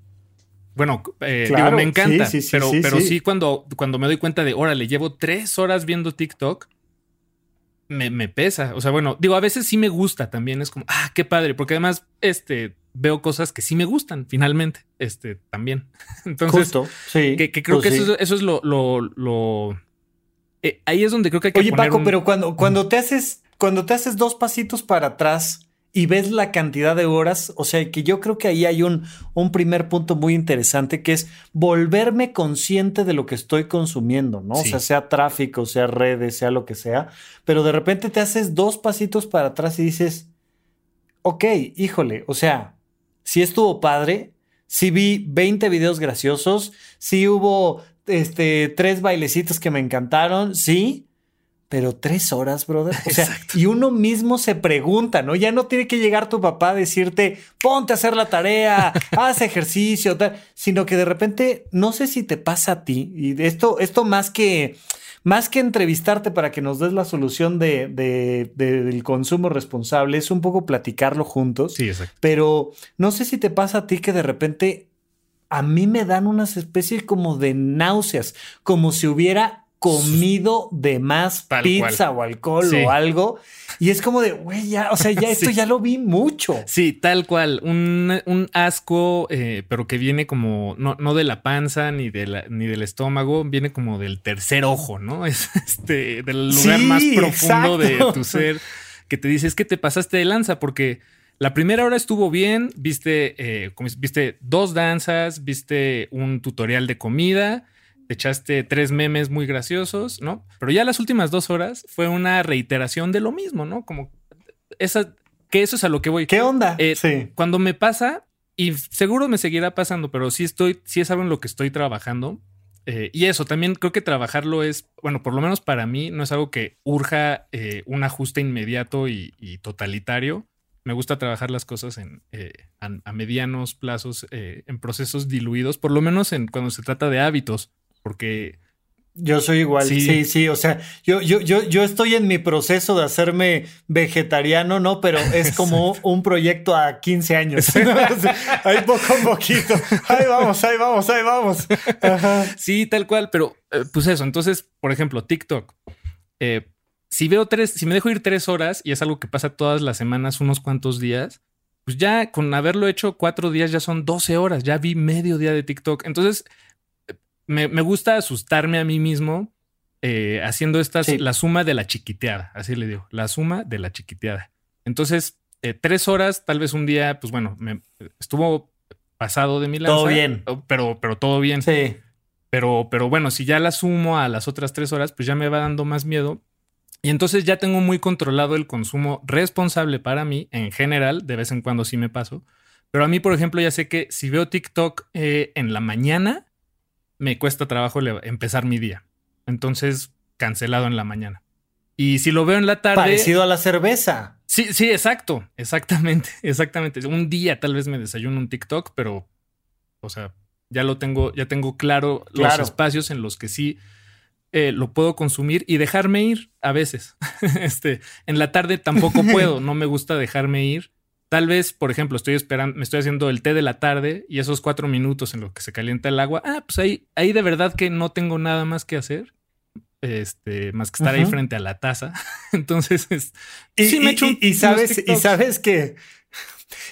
Speaker 2: Bueno, eh, me encanta, sí, sí, pero, pero sí, cuando, cuando me doy cuenta de, órale, llevo tres horas viendo TikTok, me, me pesa. O sea, bueno, digo, a veces sí me gusta también, es como, ah, qué padre, porque además, este, veo cosas que sí me gustan finalmente, este también. [laughs] Entonces, sí, que, creo pues que eso, es lo, lo, eh, ahí es donde creo que hay que
Speaker 1: Oye, Paco, pero cuando, cuando te haces, cuando te haces dos pasitos para atrás y ves la cantidad de horas, o sea, que yo creo que ahí hay un, un primer punto muy interesante que es volverme consciente de lo que estoy consumiendo, ¿no? O sea, sea tráfico, sea redes, sea lo que sea, pero de repente te haces dos pasitos para atrás y dices, ok, híjole, o sea, sí estuvo padre, sí vi 20 videos graciosos, sí hubo este, tres bailecitos que me encantaron, sí, pero tres horas, brother. O sea, y uno mismo se pregunta, ¿no? Ya no tiene que llegar tu papá a decirte, ponte a hacer la tarea, [laughs] haz ejercicio, tal, sino que de repente, no sé si te pasa a ti, y esto, esto más que más que entrevistarte para que nos des la solución de, del consumo responsable, es un poco platicarlo juntos.
Speaker 2: Sí, exacto.
Speaker 1: Pero no sé si te pasa a ti que de repente a mí me dan unas especies como de náuseas, como si hubiera comido de más pizza o alcohol o algo. Y es como de, güey, ya, o sea, ya [laughs] esto ya lo vi mucho.
Speaker 2: Sí, tal cual. Un, asco, eh, pero que viene como, no, no de la panza ni, de la, ni del estómago, viene como del tercer ojo, ¿no? [laughs] Es este, del lugar más profundo de tu ser que te dice, es que te pasaste de lanza porque... La primera hora estuvo bien, viste, eh, viste dos danzas, viste un tutorial de comida, echaste tres memes muy graciosos, ¿no? Pero ya las últimas dos horas fue una reiteración de lo mismo, ¿no? Como esa, que eso es a lo que voy.
Speaker 1: ¿Qué onda?
Speaker 2: Eh, sí. Cuando me pasa, y seguro me seguirá pasando, pero sí estoy, sí es algo en lo que estoy trabajando. Eh, y eso también creo que trabajarlo es, bueno, por lo menos para mí, no es algo que urja eh, un ajuste inmediato y, totalitario. Me gusta trabajar las cosas en, a, a, medianos plazos, en procesos diluidos, por lo menos en cuando se trata de hábitos porque
Speaker 1: Yo soy igual, sí, sí, o sea, yo, yo, yo, yo estoy en mi proceso de hacerme vegetariano, ¿no? Pero [laughs] es como un proyecto a 15 años. [laughs] ahí poco a poquito. Ahí vamos, ahí vamos, ahí vamos.
Speaker 2: Sí, tal cual, pero eh, pues eso, entonces, por ejemplo, TikTok. Eh, si veo tres, si me dejo ir tres horas y es algo que pasa todas las semanas, unos cuantos días, pues ya con haberlo hecho cuatro días ya son 12 horas, ya vi medio día de TikTok. Entonces, me, gusta asustarme a mí mismo eh, haciendo estas, la suma de la chiquiteada, así le digo, la suma de la chiquiteada. Entonces, eh, tres horas, tal vez un día, pues bueno, me estuvo pasado de mi lanza.
Speaker 1: Todo bien.
Speaker 2: Pero, pero todo bien.
Speaker 1: Sí.
Speaker 2: Pero, pero bueno, si ya la sumo a las otras tres horas, pues ya me va dando más miedo. Y entonces ya tengo muy controlado el consumo responsable para mí, en general, de vez en cuando sí me paso. Pero a mí, por ejemplo, ya sé que si veo TikTok eh, en la mañana, me cuesta trabajo empezar mi día. Entonces, cancelado en la mañana. Y si lo veo en la tarde.
Speaker 1: Parecido a la cerveza.
Speaker 2: Sí, sí, exacto. Exactamente. [laughs] Exactamente. Un día tal vez me desayuno un TikTok, pero, o sea, ya lo tengo, ya tengo claro, los espacios en los que sí eh, lo puedo consumir y dejarme ir a veces. [laughs] este, en la tarde tampoco [laughs] puedo, no me gusta dejarme ir. Tal vez, por ejemplo, estoy esperando, me estoy haciendo el té de la tarde y esos cuatro minutos en los que se calienta el agua, ah, pues ahí, ahí de verdad que no tengo nada más que hacer. Este, más que estar ahí frente a la taza. [laughs] Entonces,
Speaker 1: sí me echo y, sabes, y sabes que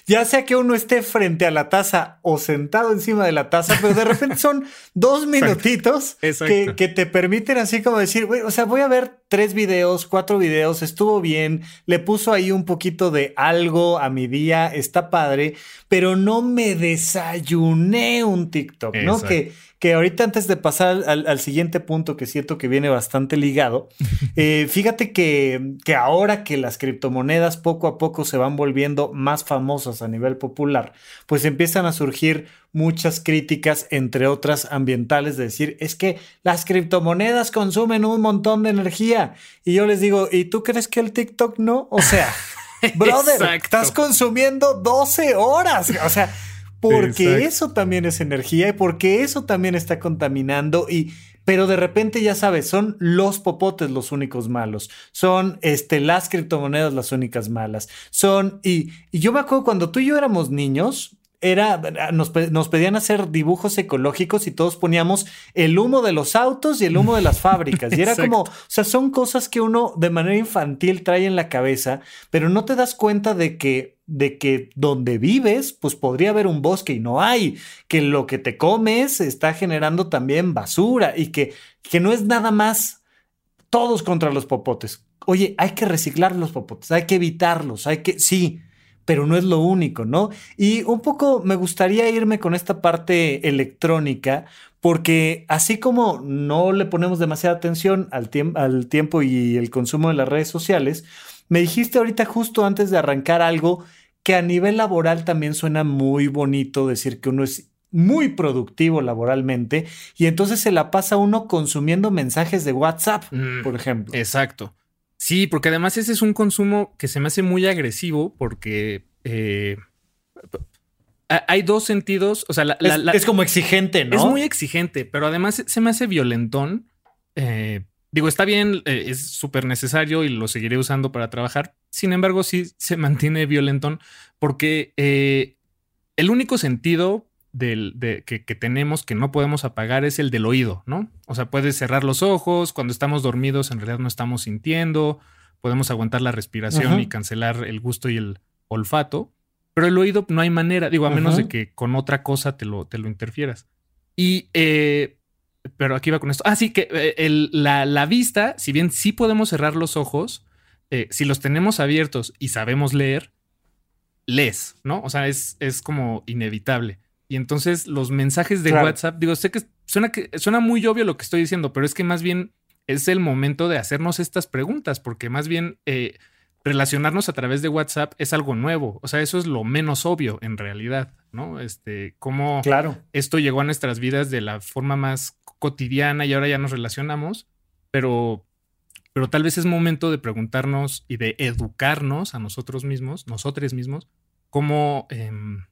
Speaker 1: ya sea que uno esté frente a la taza o sentado encima de la taza, pero de repente son dos [laughs] minutitos Que, te permiten así como decir, o sea, voy a ver tres videos, cuatro videos, estuvo bien, le puso ahí un poquito de algo a mi día, está padre, pero no me desayuné un TikTok, ¿no? Que, que ahorita antes de pasar al, siguiente punto que siento que viene bastante ligado, [laughs] eh, fíjate que, que ahora que las criptomonedas poco a poco se van volviendo más famosas a nivel popular, pues empiezan a surgir muchas críticas, entre otras ambientales, de decir, es que las criptomonedas consumen un montón de energía. Y yo les digo, ¿y tú crees que el TikTok no? O sea, [laughs] brother, estás consumiendo 12 horas. O sea, porque eso también es energía y porque eso también está contaminando y pero de repente ya sabes, son los popotes los únicos malos, son este, las criptomonedas las únicas malas, son, y, y yo me acuerdo cuando tú y yo éramos niños, era, nos, nos, pedían hacer dibujos ecológicos y todos poníamos el humo de los autos y el humo de las [laughs] fábricas. Y era como, o sea, son cosas que uno de manera infantil trae en la cabeza, pero no te das cuenta de que, de que donde vives, pues podría haber un bosque y no hay, que lo que te comes está generando también basura y que, que no es nada más todos contra los popotes. Oye, hay que reciclar los popotes, hay que evitarlos, hay que, sí, pero no es lo único, ¿no? Y un poco me gustaría irme con esta parte electrónica, porque así como no le ponemos demasiada atención al, al tiempo y el consumo de las redes sociales, me dijiste ahorita justo antes de arrancar algo que a nivel laboral también suena muy bonito decir que uno es muy productivo laboralmente y entonces se la pasa uno consumiendo mensajes de WhatsApp, mm, por ejemplo.
Speaker 2: Exacto. Sí, porque además ese es un consumo que se me hace muy agresivo porque eh, hay dos sentidos. O sea,
Speaker 1: es, como exigente, ¿no?
Speaker 2: Es muy exigente, pero además se me hace violentón. Eh, digo, está bien, eh, es súper necesario y lo seguiré usando para trabajar. Sin embargo, sí se mantiene violentón porque el único sentido del, de, que, tenemos que no podemos apagar es el del oído, ¿no? O sea, puedes cerrar los ojos, cuando estamos dormidos en realidad no estamos sintiendo, podemos aguantar la respiración y cancelar el gusto y el olfato, pero el oído no hay manera, digo, a menos de que con otra cosa te lo, te lo interfieras. Y, eh, pero aquí va con esto. Ah, sí, que eh, la, la, vista, si bien sí podemos cerrar los ojos, eh, si los tenemos abiertos y sabemos leer, lees, ¿no? O sea, es, es como inevitable. Y entonces los mensajes de WhatsApp, digo, sé que suena, que suena muy obvio lo que estoy diciendo, pero es que más bien es el momento de hacernos estas preguntas, porque más bien eh, relacionarnos a través de WhatsApp es algo nuevo. O sea, eso es lo menos obvio en realidad, ¿no? Este, cómo
Speaker 1: claro.
Speaker 2: esto llegó a nuestras vidas de la forma más cotidiana y ahora ya nos relacionamos, pero, pero tal vez es momento de preguntarnos y de educarnos a nosotros mismos, nosotros mismos, cómo. Em,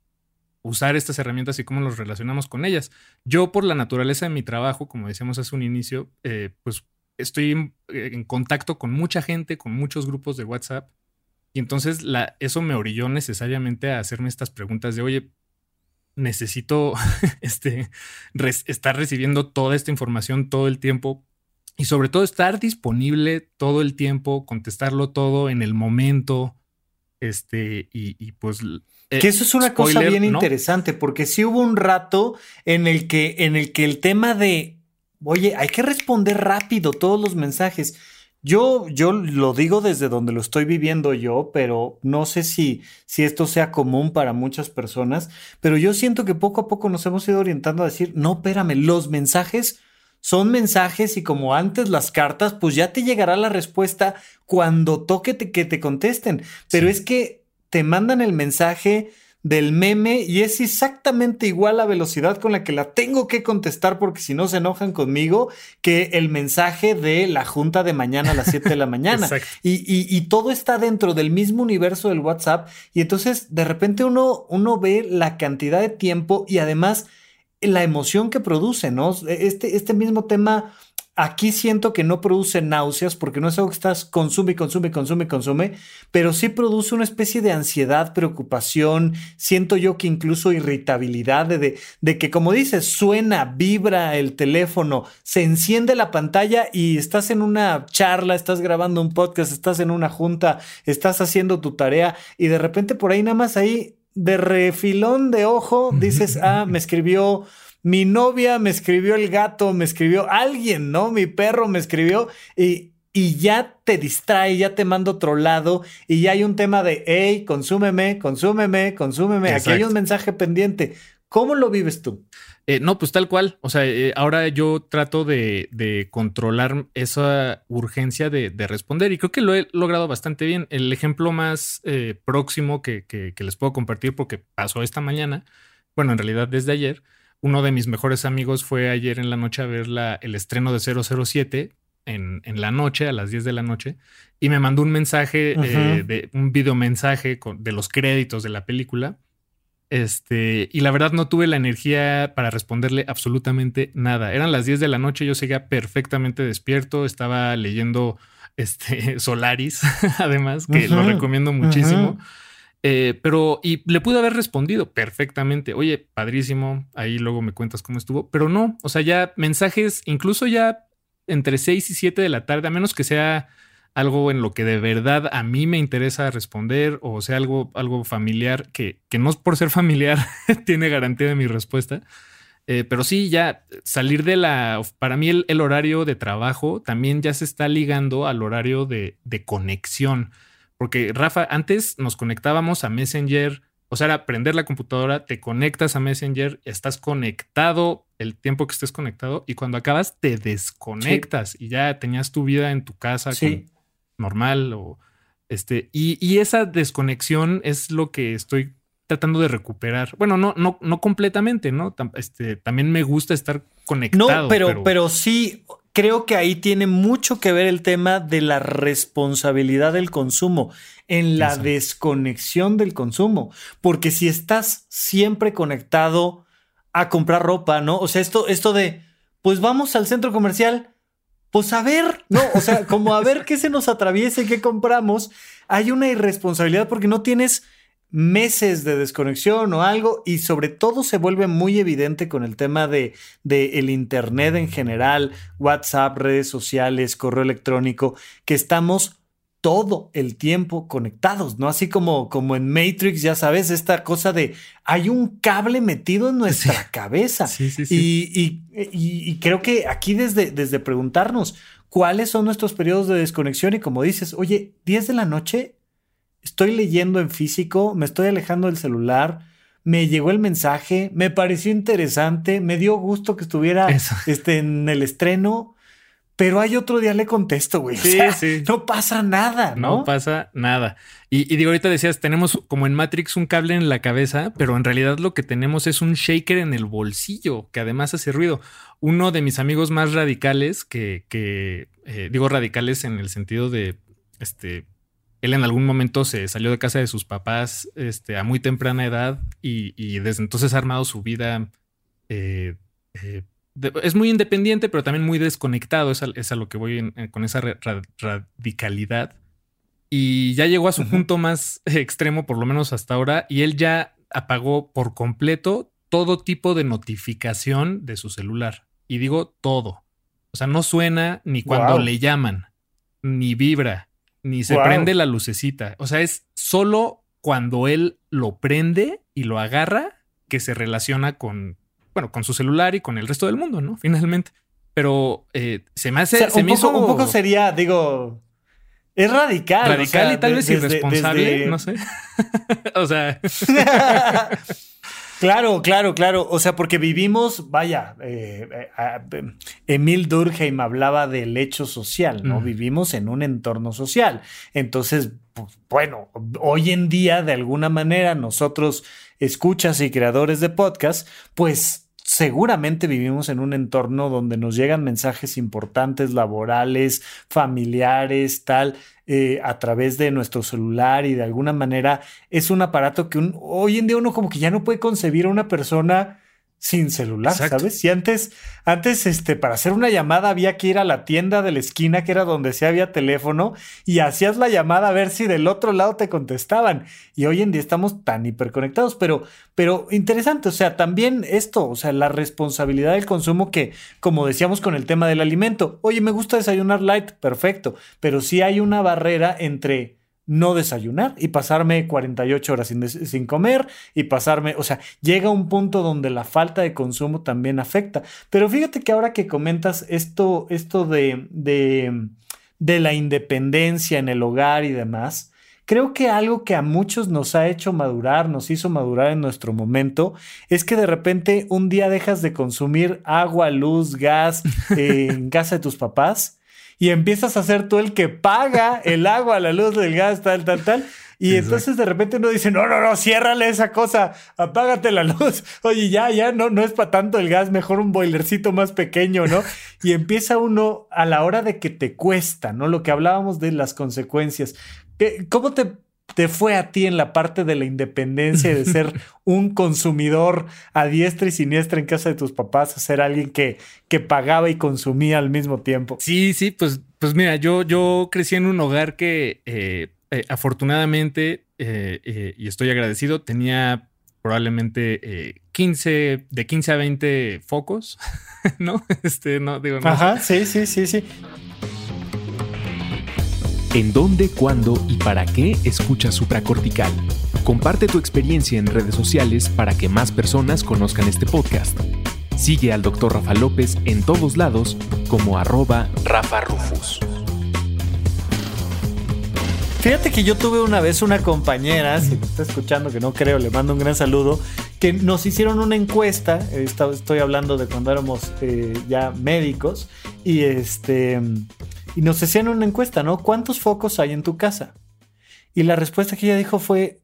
Speaker 2: usar estas herramientas y cómo nos relacionamos con ellas. Yo, por la naturaleza de mi trabajo, como decíamos hace un inicio, eh, pues estoy en, contacto con mucha gente, con muchos grupos de WhatsApp. Y entonces eso me orilló necesariamente a hacerme estas preguntas de, oye, necesito [laughs] este, estar recibiendo toda esta información todo el tiempo y sobre todo estar disponible todo el tiempo, contestarlo todo en el momento. Este, y, pues.
Speaker 1: Eh, que eso es una cosa bien interesante, porque sí hubo un rato en el que, en el que el tema de oye, hay que responder rápido todos los mensajes. Yo, yo lo digo desde donde lo estoy viviendo yo, pero no sé si, si esto sea común para muchas personas, pero yo siento que poco a poco nos hemos ido orientando a decir, no, espérame, los mensajes son mensajes y como antes las cartas, pues ya te llegará la respuesta cuando toque que te contesten. Pero es que te mandan el mensaje del meme y es exactamente igual la velocidad con la que la tengo que contestar porque si no se enojan conmigo que el mensaje de la junta de mañana a las 7 de la [laughs] mañana. y, y, todo está dentro del mismo universo del WhatsApp y entonces de repente uno, uno ve la cantidad de tiempo y además la emoción que produce, ¿no? Este, este mismo tema Aquí siento que no produce náuseas porque no es algo que estás consume, consume, consume, consume, pero sí produce una especie de ansiedad, preocupación. Siento yo que incluso irritabilidad de, de, que, como dices, suena, vibra el teléfono, se enciende la pantalla y estás en una charla, estás grabando un podcast, estás en una junta, estás haciendo tu tarea y de repente por ahí nada más ahí de refilón de ojo dices, ah, me escribió mi novia me escribió el gato, me escribió alguien, ¿no? Mi perro me escribió y, y ya te distrae, ya te manda otro lado y ya hay un tema de, hey, consúmeme, consúmeme, consúmeme. Aquí hay un mensaje pendiente. ¿Cómo lo vives tú?
Speaker 2: Eh, no, pues tal cual. O sea, eh, ahora yo trato de, controlar esa urgencia de, responder y creo que lo he logrado bastante bien. El ejemplo más eh, próximo que, que, les puedo compartir porque pasó esta mañana, bueno, en realidad desde ayer, uno de mis mejores amigos fue ayer en la noche a ver la, el estreno de 007 en, en, la noche, a las 10 de la noche, y me mandó un mensaje, eh, de, un video mensaje de los créditos de la película. Este, y la verdad no tuve la energía para responderle absolutamente nada. Eran las 10 de la noche, yo seguía perfectamente despierto, estaba leyendo este, [laughs] Solaris, [laughs] además, que lo recomiendo muchísimo. Eh, pero, y le pude haber respondido perfectamente, oye, padrísimo, ahí luego me cuentas cómo estuvo, pero no, o sea, ya mensajes, incluso ya entre 6 y 7 de la tarde, a menos que sea algo en lo que de verdad a mí me interesa responder o sea algo, algo familiar que, que no por ser familiar [laughs] tiene garantía de mi respuesta. Eh, pero sí, ya salir de la, para mí el, horario de trabajo también ya se está ligando al horario de, de conexión. Porque Rafa, antes nos conectábamos a Messenger, o sea, era prender la computadora, te conectas a Messenger, estás conectado el tiempo que estés conectado y cuando acabas te desconectas y ya tenías tu vida en tu casa normal o este y, esa desconexión es lo que estoy tratando de recuperar. Bueno, no, no, no completamente, ¿no? Este, también me gusta estar conectado.
Speaker 1: No, pero, pero sí, creo que ahí tiene mucho que ver el tema de la responsabilidad del consumo, en la desconexión del consumo, porque si estás siempre conectado a comprar ropa, ¿no? O sea, esto, esto de, pues vamos al centro comercial, pues a ver, ¿no? O sea, como a ver qué se nos atraviese, qué compramos, hay una irresponsabilidad porque no tienes meses de desconexión o algo y sobre todo se vuelve muy evidente con el tema de, de, el internet en general, WhatsApp, redes sociales, correo electrónico, que estamos todo el tiempo conectados, ¿no? Así como, como en Matrix, ya sabes, esta cosa de hay un cable metido en nuestra cabeza. Sí, sí, y, y, y, creo que aquí desde, desde preguntarnos cuáles son nuestros periodos de desconexión y como dices, oye, 10 de la noche estoy leyendo en físico, me estoy alejando del celular, me llegó el mensaje, me pareció interesante, me dio gusto que estuviera [laughs] este, en el estreno, pero hay otro día le contesto, güey. Sí, sí. No pasa nada, ¿no?
Speaker 2: No pasa nada. Y, digo, ahorita decías, tenemos como en Matrix un cable en la cabeza, pero en realidad lo que tenemos es un shaker en el bolsillo, que además hace ruido. Uno de mis amigos más radicales, que, que eh, digo radicales en el sentido de, este, él en algún momento se salió de casa de sus papás este, a muy temprana edad y, desde entonces ha armado su vida. Eh, eh, es muy independiente, pero también muy desconectado. Es a, lo que voy con esa radicalidad. Y ya llegó a su punto más [laughs] extremo, por lo menos hasta ahora, y él ya apagó por completo todo tipo de notificación de su celular. Y digo todo. O sea, no suena ni cuando le llaman, ni vibra, ni se prende la lucecita. O sea, es solo cuando él lo prende y lo agarra que se relaciona con, bueno, con su celular y con el resto del mundo, ¿no? Finalmente. Pero eh, se me hace. se
Speaker 1: un,
Speaker 2: me
Speaker 1: poco, un poco sería, digo. Es radical.
Speaker 2: Radical y tal vez irresponsable, no sé. [laughs] o sea. [laughs]
Speaker 1: Claro, claro, claro. O sea, porque vivimos, vaya, eh, eh, Emil Durkheim hablaba del hecho social, ¿no? Vivimos en un entorno social. Entonces, pues, bueno, hoy en día, de alguna manera, nosotros, escuchas y creadores de podcast, pues seguramente vivimos en un entorno donde nos llegan mensajes importantes, laborales, familiares, tal, eh, a través de nuestro celular y de alguna manera es un aparato que hoy en día uno como que ya no puede concebir a una persona sin celular, ¿sabes? Y antes, antes, este, para hacer una llamada había que ir a la tienda de la esquina, que era donde sí había teléfono, y hacías la llamada a ver si del otro lado te contestaban. Y hoy en día estamos tan hiperconectados, pero, pero interesante, o sea, también esto, o sea, la responsabilidad del consumo que, como decíamos con el tema del alimento, oye, me gusta desayunar light, perfecto, pero sí hay una barrera entre no desayunar y pasarme 48 horas sin, comer y pasarme, o sea, llega un punto donde la falta de consumo también afecta. Pero fíjate que ahora que comentas esto, esto de, de, de la independencia en el hogar y demás, Creo que algo que a muchos nos ha hecho madurar, nos hizo madurar en nuestro momento, es que de repente un día dejas de consumir agua, luz, gas en [laughs] casa de tus papás y empiezas a ser tú el que paga el agua, la luz, el gas, tal, tal, tal. Y entonces de repente uno dice, no, no, no, ciérrale esa cosa, apágate la luz. [laughs] Oye, ya, ya, no, no es para tanto el gas, mejor un boilercito más pequeño, ¿no? Y empieza uno a la hora de que te cuesta, ¿no? Lo que hablábamos de las consecuencias. ¿Cómo te te fue a ti en la parte de la independencia de ser [laughs] un consumidor a diestra y siniestra en casa de tus papás, a ser alguien que, que pagaba y consumía al mismo tiempo?
Speaker 2: Sí, sí, pues, pues mira, yo, yo crecí en un hogar que eh, eh, afortunadamente, eh, y estoy agradecido, tenía probablemente 15, de 15 a 20 focos, [laughs] ¿no? Este, no, digo, no.
Speaker 1: Ajá, sí, sí, sí, sí.
Speaker 3: ¿En dónde, cuándo y para qué escuchas supracortical? Comparte tu experiencia en redes sociales para que más personas conozcan este podcast. Sigue al Dr. Rafa López en todos lados como arroba Rafa Rufus.
Speaker 1: Fíjate que yo tuve una vez una compañera, si me está escuchando, que no creo, le mando un gran saludo, que nos hicieron una encuesta, estoy hablando de cuando éramos eh, ya médicos, y este y nos hacían una encuesta, ¿no? ¿Cuántos focos hay en tu casa? Y la respuesta que ella dijo fue,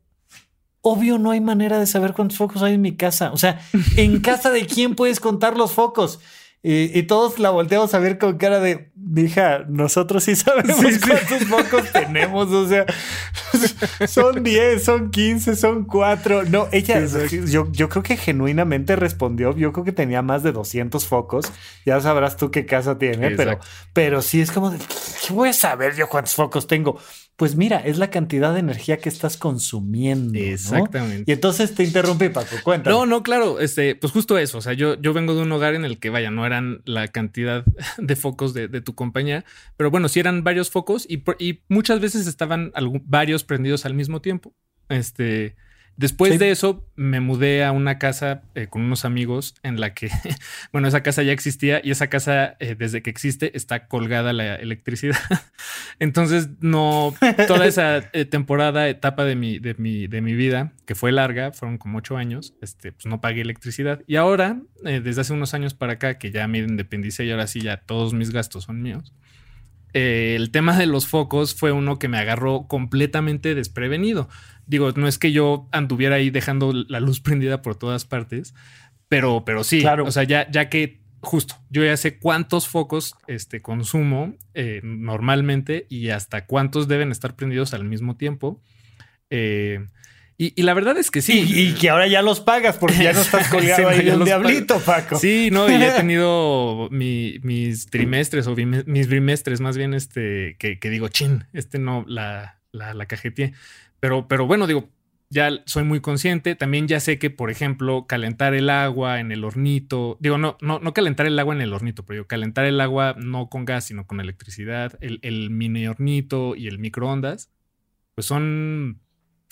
Speaker 1: obvio no hay manera de saber cuántos focos hay en mi casa. O sea, ¿en [laughs] casa de quién puedes contar los focos? Y, todos la volteamos a ver con cara de, hija, nosotros sí sabemos cuántos focos tenemos. O sea, [laughs] son 10, son 15, son 4. No, ella, yo, yo creo que genuinamente respondió. Yo creo que tenía más de 200 focos. Ya sabrás tú qué casa tiene, pero, pero sí es como de, ¿qué voy a saber yo cuántos focos tengo? Pues mira, es la cantidad de energía que estás consumiendo. Exactamente. Y entonces te interrumpí, Paco, cuenta.
Speaker 2: No, no, claro, este, pues justo eso. O sea, yo, yo vengo de un hogar en el que, vaya, no eran la cantidad [laughs] de focos de, tu compañía, pero bueno, sí eran varios focos y, y muchas veces estaban varios prendidos al mismo tiempo. Este, Después de eso me mudé a una casa eh, con unos amigos en la que, [laughs] bueno, esa casa ya existía y esa casa eh, desde que existe está colgada la electricidad. [laughs] Entonces, no, toda esa eh, temporada, etapa de mi, de, mi, de mi vida, que fue larga, fueron como ocho años, este, pues no pagué electricidad. Y ahora, desde hace unos años para acá, que ya me independicé y ahora sí ya todos mis gastos son míos. el tema de los focos fue uno que me agarró completamente desprevenido digo, no es que yo anduviera ahí dejando la luz [laughs] prendida por todas partes, pero, pero sí, claro. o sea, ya, ya que justo, yo ya sé cuántos focos este, consumo eh, normalmente y hasta cuántos deben estar prendidos al mismo tiempo. Eh, y, la verdad es que sí.
Speaker 1: Y, que ahora ya los pagas porque ya no estás [laughs] colgado ahí de un diablito, Paco.
Speaker 2: Sí, no, y he [laughs] tenido mis trimestres o mis bimestres, más bien, este, que, digo, chin, este no la, la, la cajeteé. Pero, pero bueno, digo, ya soy muy consciente. También ya sé que, por ejemplo, calentar el agua en el hornito, digo, no, no, no calentar el agua en el hornito, pero digo, calentar el agua no con gas, sino con electricidad, el, el mini hornito y el microondas, pues son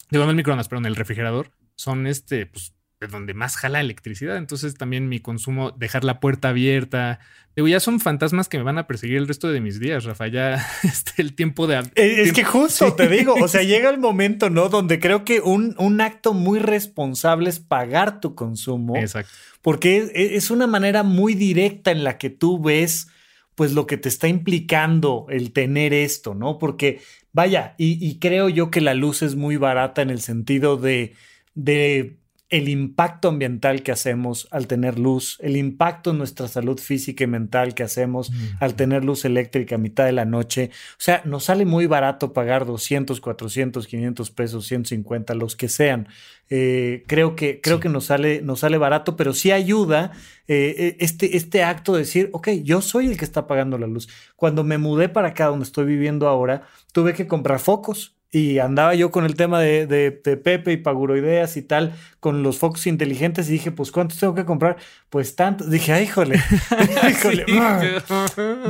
Speaker 2: digo, no el microondas, pero en el refrigerador, son este, pues, donde más jala electricidad. Entonces también mi consumo, dejar la puerta abierta. Digo, ya son fantasmas que me van a perseguir el resto de mis días, Rafa. Ya [laughs] este, el tiempo de...
Speaker 1: Es, que justo te digo, o sea, [laughs] llega el momento, ¿no? Donde creo que un, un acto muy responsable es pagar tu consumo.
Speaker 2: Exacto.
Speaker 1: Porque es una manera muy directa en la que tú ves pues lo que te está implicando el tener esto, ¿no? Porque vaya, y, creo yo que la luz es muy barata en el sentido de, de el impacto ambiental que hacemos al tener luz, el impacto en nuestra salud física y mental que hacemos al tener luz eléctrica a mitad de la noche. O sea, nos sale muy barato pagar 200, 400, 500 pesos, 150, los que sean. Eh, creo que, creo que nos, sale, nos sale barato, pero sí ayuda eh, eh, este, este acto de decir, ok, yo soy el que está pagando la luz. Cuando me mudé para acá, donde estoy viviendo ahora, tuve que comprar focos y andaba yo con el tema de, de, Pepe y Paguroideas y tal, con los focos inteligentes y dije, pues ¿cuántos tengo que comprar? Pues tantos. Dije, ay, híjole, [laughs] [laughs] híjole.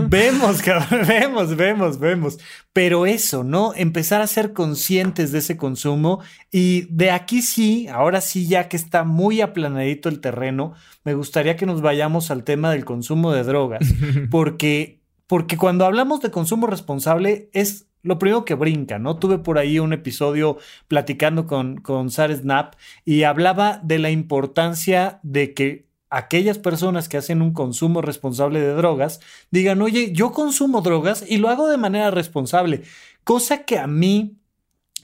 Speaker 1: vemos, [laughs] cabrón, vemos, vemos, vemos. Pero eso, ¿no? Empezar a ser conscientes de ese consumo y de aquí sí, ahora sí, ya que está muy aplanadito el terreno, me gustaría que nos vayamos al tema del consumo de drogas, porque, porque cuando hablamos de consumo responsable es lo primero que brinca, ¿no? Tuve por ahí un episodio platicando con, con Sar Snap y hablaba de la importancia de que aquellas personas que hacen un consumo responsable de drogas digan, oye, yo consumo drogas y lo hago de manera responsable, cosa que a mí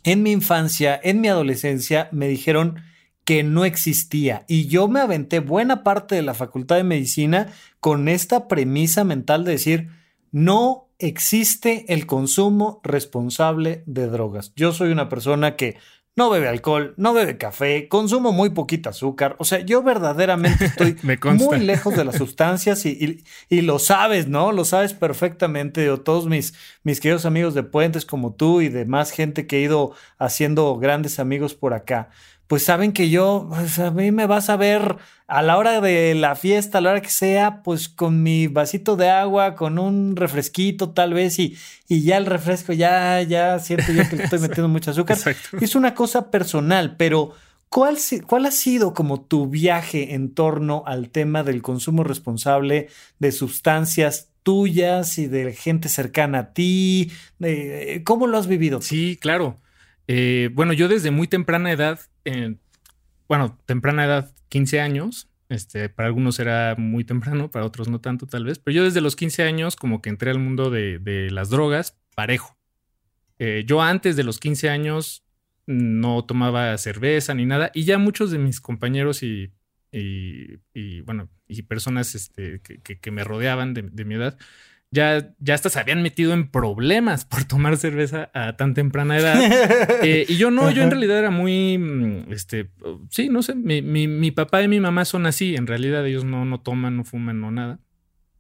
Speaker 1: en mi infancia, en mi adolescencia, me dijeron que no existía y yo me aventé buena parte de la facultad de medicina con esta premisa mental de decir, no existe el consumo responsable de drogas. Yo soy una persona que no bebe alcohol, no bebe café, consumo muy poquita azúcar. O sea, yo verdaderamente estoy [laughs] muy lejos de las sustancias y, lo sabes, ¿no? Lo sabes perfectamente. O todos mis, mis queridos amigos de Puentes como tú y de más gente que he ido haciendo grandes amigos por acá pues saben que yo, pues a mí me vas a ver a la hora de la fiesta, a la hora que sea, pues con mi vasito de agua, con un refresquito tal vez, y, y ya el refresco, ya, ya siento yo que le estoy [laughs] metiendo mucho azúcar. Es una cosa personal, pero ¿cuál, ¿cuál ha sido como tu viaje en torno al tema del consumo responsable de sustancias tuyas y de gente cercana a ti? ¿Cómo lo has vivido?
Speaker 2: Sí, claro. Eh, bueno, yo desde muy temprana edad, bueno, temprana edad, 15 años, este, para algunos era muy temprano, para otros no tanto tal vez, pero yo desde los 15 años como que entré al mundo de, las drogas parejo. Eh, yo antes de los 15 años no tomaba cerveza ni nada y ya muchos de mis compañeros y, y, bueno, y personas este, que, me rodeaban de mi edad, ya, ya hasta se habían metido en problemas por tomar cerveza a tan temprana edad. [laughs] Eh, y yo no, yo en realidad era muy, mm, este, sí, no sé, mi, mi, papá y mi mamá son así, en realidad ellos no, no toman, no fuman, no nada.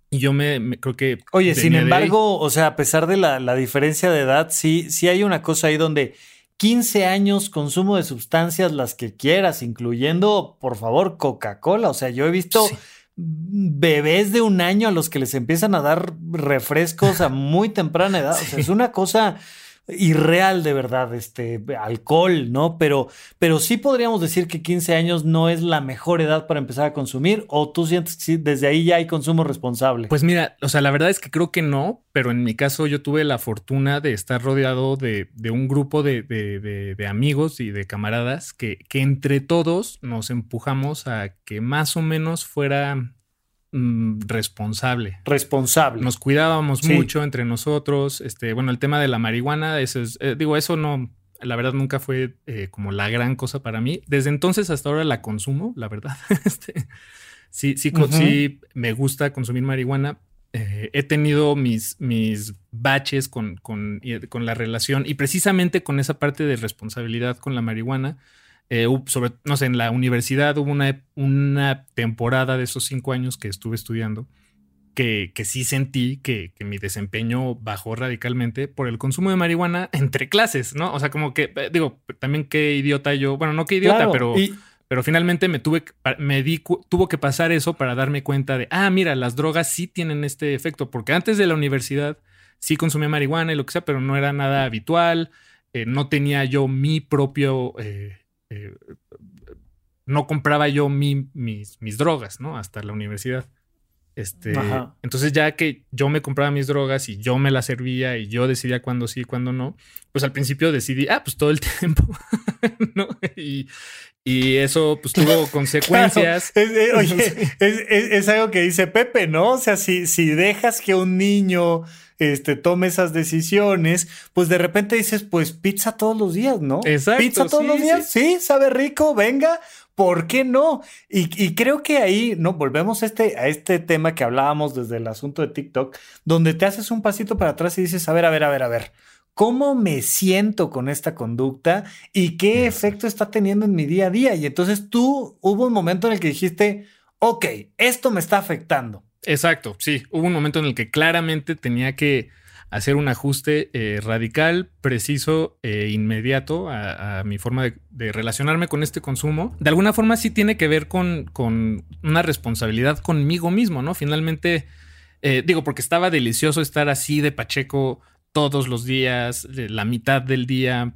Speaker 2: Y yo me, creo que...
Speaker 1: Oye, sin embargo, o sea, a pesar de la, la, diferencia de edad, sí, sí hay una cosa ahí donde 15 años consumo de sustancias, las que quieras, incluyendo, por favor, Coca-Cola. O sea, yo he visto bebés de un año a los que les empiezan a dar refrescos a muy temprana edad. O sea, es una cosa irreal de verdad, este alcohol, ¿no? Pero, pero sí podríamos decir que 15 años no es la mejor edad para empezar a consumir, o tú sientes que desde ahí ya hay consumo responsable.
Speaker 2: Pues mira, o sea, la verdad es que creo que no, pero en mi caso yo tuve la fortuna de estar rodeado de, un grupo de, amigos y de camaradas que, que entre todos nos empujamos a que más o menos fuera responsable.
Speaker 1: Responsable.
Speaker 2: Nos cuidábamos mucho entre nosotros. Este, bueno, el tema de la marihuana, eso es, eh, digo, eso no, la verdad nunca fue eh, como la gran cosa para mí. Desde entonces hasta ahora la consumo, la verdad. [laughs] este, sí, sí, sí, me gusta consumir marihuana. Eh, he tenido mis, mis baches con, con, con, la relación y precisamente con esa parte de responsabilidad con la marihuana. Eh, sobre, no sé, en la universidad hubo una, una temporada de esos cinco años que estuve estudiando que, que sí sentí que, que, mi desempeño bajó radicalmente por el consumo de marihuana [laughs] entre clases, ¿no? O sea, como que, eh, digo, también qué idiota yo, bueno, no qué idiota, pero, pero finalmente me tuve, me di, tuvo que pasar eso para darme cuenta de, ah, mira, las drogas sí tienen este efecto, porque antes de la universidad sí consumía marihuana y lo que sea, pero no era nada habitual, eh, no tenía yo mi propio... Eh, no compraba yo mi, mis, mis drogas, ¿no? Hasta la universidad. Este, entonces ya que yo me compraba mis drogas y yo me las servía y yo decidía cuándo sí y cuándo no, pues al principio decidí, ah, pues todo el [laughs] tiempo, ¿no? Y, y, eso pues tuvo [laughs] consecuencias.
Speaker 1: Eh, [laughs] oye, es, algo que dice Pepe, ¿no? O sea, si, si dejas que un niño este, tome esas decisiones, pues de repente dices, pues pizza todos los días, ¿no?
Speaker 2: Exacto.
Speaker 1: Pizza todos los días, sí, sabe rico, venga. ¿Por qué no? Y, creo que ahí, no, volvemos a este, a este tema que hablábamos desde el asunto de TikTok, donde te haces un pasito para atrás y dices, a ver, a ver, a ver, a ver, ¿cómo me siento con esta conducta y qué efecto está teniendo en mi día a día? Y entonces tú, hubo un momento en el que dijiste, ok, esto me está afectando.
Speaker 2: Exacto, sí, hubo un momento en el que claramente tenía que hacer un ajuste eh, radical, preciso e inmediato a, mi forma de, relacionarme con este consumo. De alguna forma sí tiene que ver con, con una responsabilidad conmigo mismo, ¿no? Finalmente, eh, digo, porque estaba delicioso estar así de Pacheco todos los días, la mitad del día,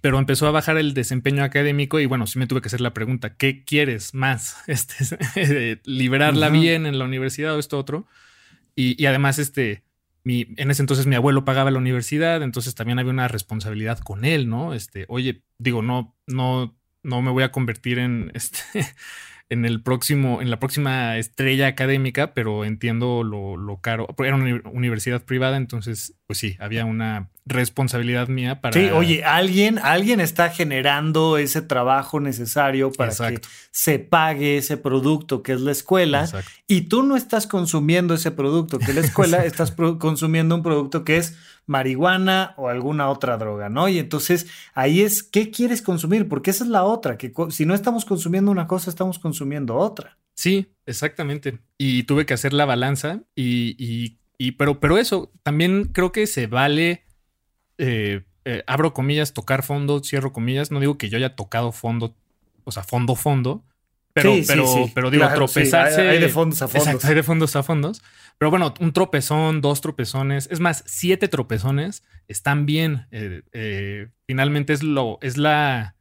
Speaker 2: pero empezó a bajar el desempeño académico y bueno, sí me tuve que hacer la pregunta, ¿qué quieres más? [laughs] Este, [laughs] liberarla bien en la universidad o esto otro. Y, y además, este, en ese entonces mi abuelo pagaba la universidad, entonces también había una responsabilidad con él, ¿no? Este, oye, digo, no, no, no me voy a convertir en [laughs] este en el próximo, en la próxima estrella académica, pero entiendo lo, lo caro. Era una universidad privada, entonces, pues sí, había una responsabilidad mía para.
Speaker 1: Sí, oye, alguien, alguien está generando ese trabajo necesario para que se pague ese producto que es la escuela. Y tú no estás consumiendo ese producto que es la escuela, [laughs] estás consumiendo un producto que es marihuana o alguna otra droga, ¿no? Y entonces ahí es, ¿qué quieres consumir? Porque esa es la otra, que si no estamos consumiendo una cosa, estamos consumiendo otra.
Speaker 2: Sí, exactamente. Y tuve que hacer la balanza y, y, pero, pero eso, también creo que se vale, eh, eh, abro comillas, tocar fondo, cierro comillas, no digo que yo haya tocado fondo, o sea, fondo, fondo, pero, pero, pero digo, tropezarse.
Speaker 1: hay, de fondos a fondos.
Speaker 2: hay de fondos a fondos. Pero bueno, un tropezón, dos tropezones, es más, siete tropezones están bien. Eh, finalmente es lo, es la,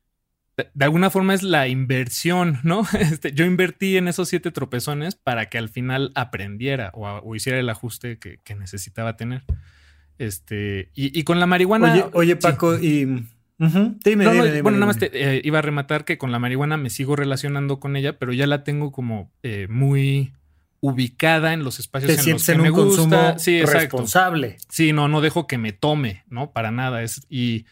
Speaker 2: de alguna forma es la inversión, ¿no? [laughs] Este, yo invertí en esos siete tropezones para que al final aprendiera o, hiciera el ajuste que, necesitaba tener. Este, y, con la marihuana.
Speaker 1: Oye, Paco, y
Speaker 2: bueno, nada más te, eh, iba a rematar que con la marihuana me sigo relacionando con ella, pero ya la tengo como eh, muy ubicada en los espacios en los que me gusta.
Speaker 1: Sí, responsable.
Speaker 2: Sí, no, no dejo que me tome, ¿no? Para nada. Es, y,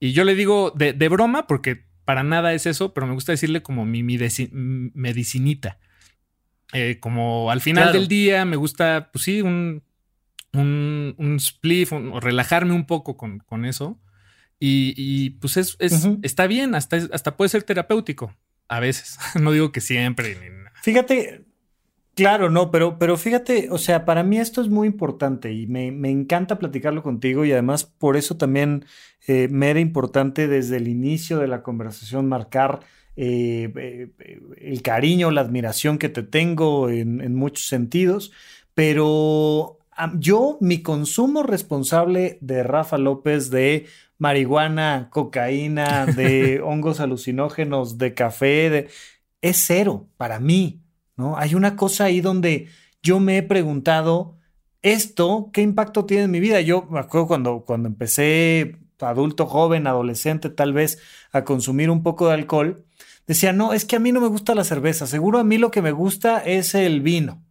Speaker 2: y yo le digo de, broma, porque para nada es eso, pero me gusta decirle como mi, medicinita. Eh, como al final del día me gusta, pues sí, un, un, un spliff, relajarme un poco con, con eso. Y, pues es, está bien, hasta, hasta puede ser terapéutico a veces. [laughs] no digo que siempre.
Speaker 1: Fíjate, claro, no, pero, pero fíjate, o sea, para mí esto es muy importante y me, encanta platicarlo contigo y además por eso también eh, me era importante desde el inicio de la conversación marcar eh, eh, el cariño, la admiración que te tengo en, en muchos sentidos, pero yo, mi consumo responsable de Rafa López de marihuana, cocaína, [laughs] de hongos alucinógenos, de café, de... es cero para mí, ¿no? Hay una cosa ahí donde yo me he preguntado, ¿esto qué impacto tiene en mi vida? Yo me acuerdo cuando, cuando empecé adulto, joven, adolescente, tal vez, a consumir un poco de alcohol, decía, no, es que a mí no me gusta la cerveza, seguro a mí lo que me gusta es el vino.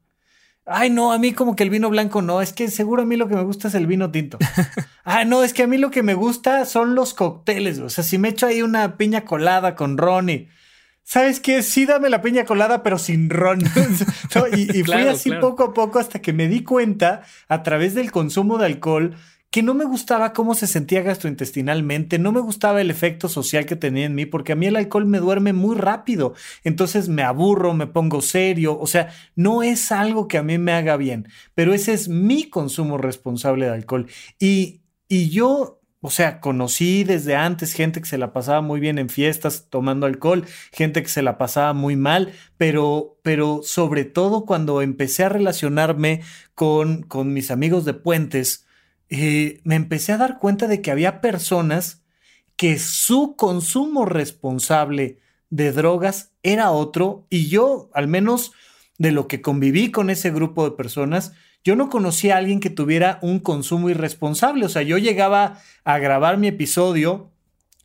Speaker 1: Ay, no, a mí como que el vino blanco no, es que seguro a mí lo que me gusta es el vino tinto. [laughs] ah, no, es que a mí lo que me gusta son los cócteles. O sea, si me echo ahí una piña colada con ron y... ¿Sabes qué? Sí, dame la piña colada, pero sin ron. [laughs] y, fui así poco a poco hasta que me di cuenta, a través del consumo de alcohol, que no me gustaba cómo se sentía gastrointestinalmente, no me gustaba el efecto social que tenía en mí, porque a mí el alcohol me duerme muy rápido, entonces me aburro, me pongo serio, o sea, no es algo que a mí me haga bien, pero ese es mi consumo responsable de alcohol. Y, y yo o sea, conocí desde antes gente que se la pasaba muy bien en fiestas tomando alcohol, gente que se la pasaba muy mal, pero, pero sobre todo cuando empecé a relacionarme con, con mis amigos de puentes, eh, me empecé a dar cuenta de que había personas que su consumo responsable de drogas era otro y yo, al menos de lo que conviví con ese grupo de personas, yo no conocía a alguien que tuviera un consumo irresponsable. O sea, yo llegaba a grabar mi episodio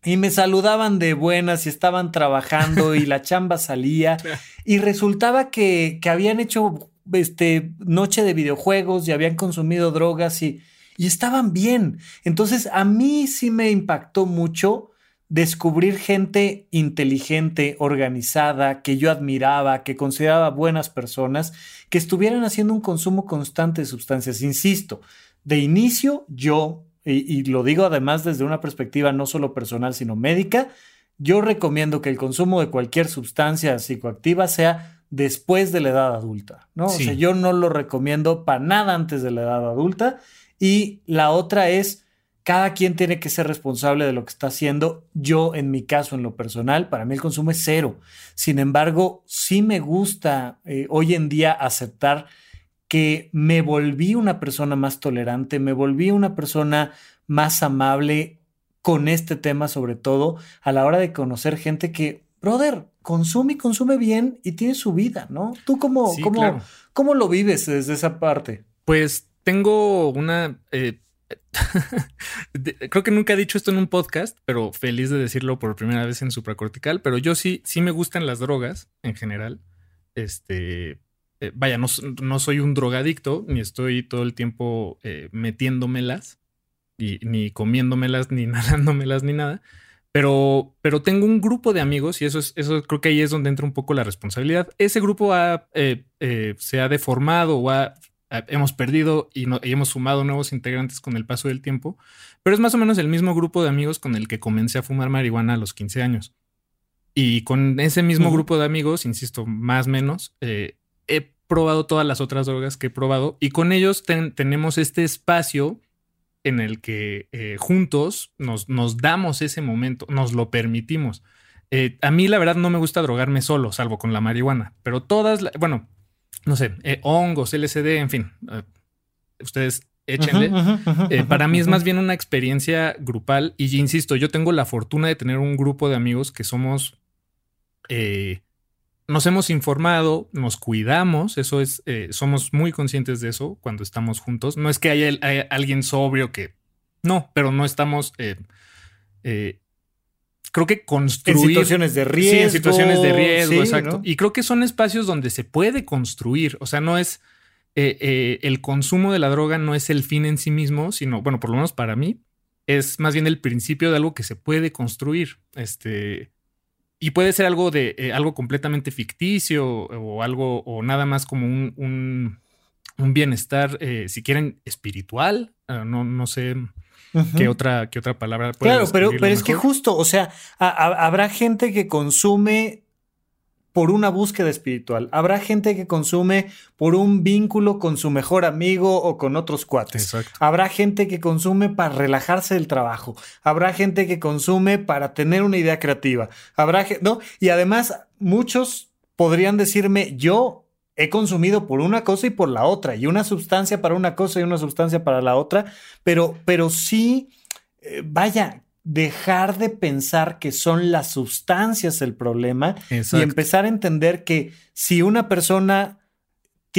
Speaker 1: y me saludaban de buenas y estaban trabajando y la [laughs] chamba salía y resultaba que, que habían hecho este, noche de videojuegos y habían consumido drogas y y estaban bien. Entonces a mí sí me impactó mucho descubrir gente inteligente, organizada, que yo admiraba, que consideraba buenas personas, que estuvieran haciendo un consumo constante de sustancias. Insisto, de inicio yo, y, lo digo además desde una perspectiva no solo personal, sino médica, yo recomiendo que el consumo de cualquier sustancia psicoactiva sea después de la edad adulta, ¿no? O sea, yo no lo recomiendo para nada antes de la edad adulta y la otra es, cada quien tiene que ser responsable de lo que está haciendo. Yo, en mi caso, en lo personal, para mí el consumo es cero. Sin embargo, sí me gusta eh, hoy en día aceptar que me volví una persona más tolerante, me volví una persona más amable con este tema, sobre todo a la hora de conocer gente que, brother, consume y consume bien y tiene su vida, ¿no? ¿Tú cómo, cómo, cómo lo vives desde esa parte?
Speaker 2: Pues tengo una... Eh, [laughs] creo que nunca he dicho esto en un podcast, pero feliz de decirlo por primera vez en supracortical, pero yo sí, sí me gustan las drogas en general. Este, eh, vaya, no, no, soy un drogadicto, ni estoy todo el tiempo eh, metiéndomelas, y, ni comiéndomelas, ni [laughs] nadándomelas, ni nada. Pero, pero tengo un grupo de amigos y eso es, eso creo que ahí es donde entra un poco la responsabilidad. Ese grupo ha, se ha deformado o ha eh, hemos perdido y, hemos sumado nuevos integrantes con el paso del tiempo, pero es más o menos el mismo grupo de amigos con el que comencé a fumar marihuana a los 15 años. Y con ese mismo grupo de amigos, insisto, más o menos, eh, he probado todas las otras drogas que he probado y con ellos tenemos este espacio en el que eh, juntos nos, nos, damos ese momento, nos lo permitimos. a mí la verdad no me gusta drogarme solo, salvo con la marihuana, pero todas, bueno, no sé, eh, hongos, LSD, en fin, eh, ustedes échenle. Eh, para mí es más bien una experiencia grupal y insisto, yo tengo la fortuna de tener un grupo de amigos que somos, nos hemos informado, nos cuidamos, eso es, somos muy conscientes de eso cuando estamos juntos. No es que haya, alguien sobrio que, no, pero no estamos creo que construir.
Speaker 1: En situaciones de riesgo. Sí,
Speaker 2: en situaciones de riesgo, exacto. Y creo que son espacios donde se puede construir. O sea, no es. Eh, eh, el consumo de la droga no es el fin en sí mismo, sino, bueno, por lo menos para mí, es más bien el principio de algo que se puede construir. Este. Y puede ser algo de eh, algo completamente ficticio o algo, o nada más como un, un, bienestar, si quieren, espiritual. No, no sé ¿Qué, otra, ¿Qué otra palabra?
Speaker 1: Claro, pero, pero es que justo, o sea, habrá gente que consume por una búsqueda espiritual. Habrá gente que consume por un vínculo con su mejor amigo o con otros cuates. Habrá gente que consume para relajarse del trabajo. Habrá gente que consume para tener una idea creativa. Habrá, ¿no? Y además, muchos podrían decirme, yo he consumido por una cosa y por la otra, y una sustancia para una cosa y una sustancia para la otra, pero, pero sí, eh, vaya, dejar de pensar que son las sustancias el problema y empezar a entender que si una persona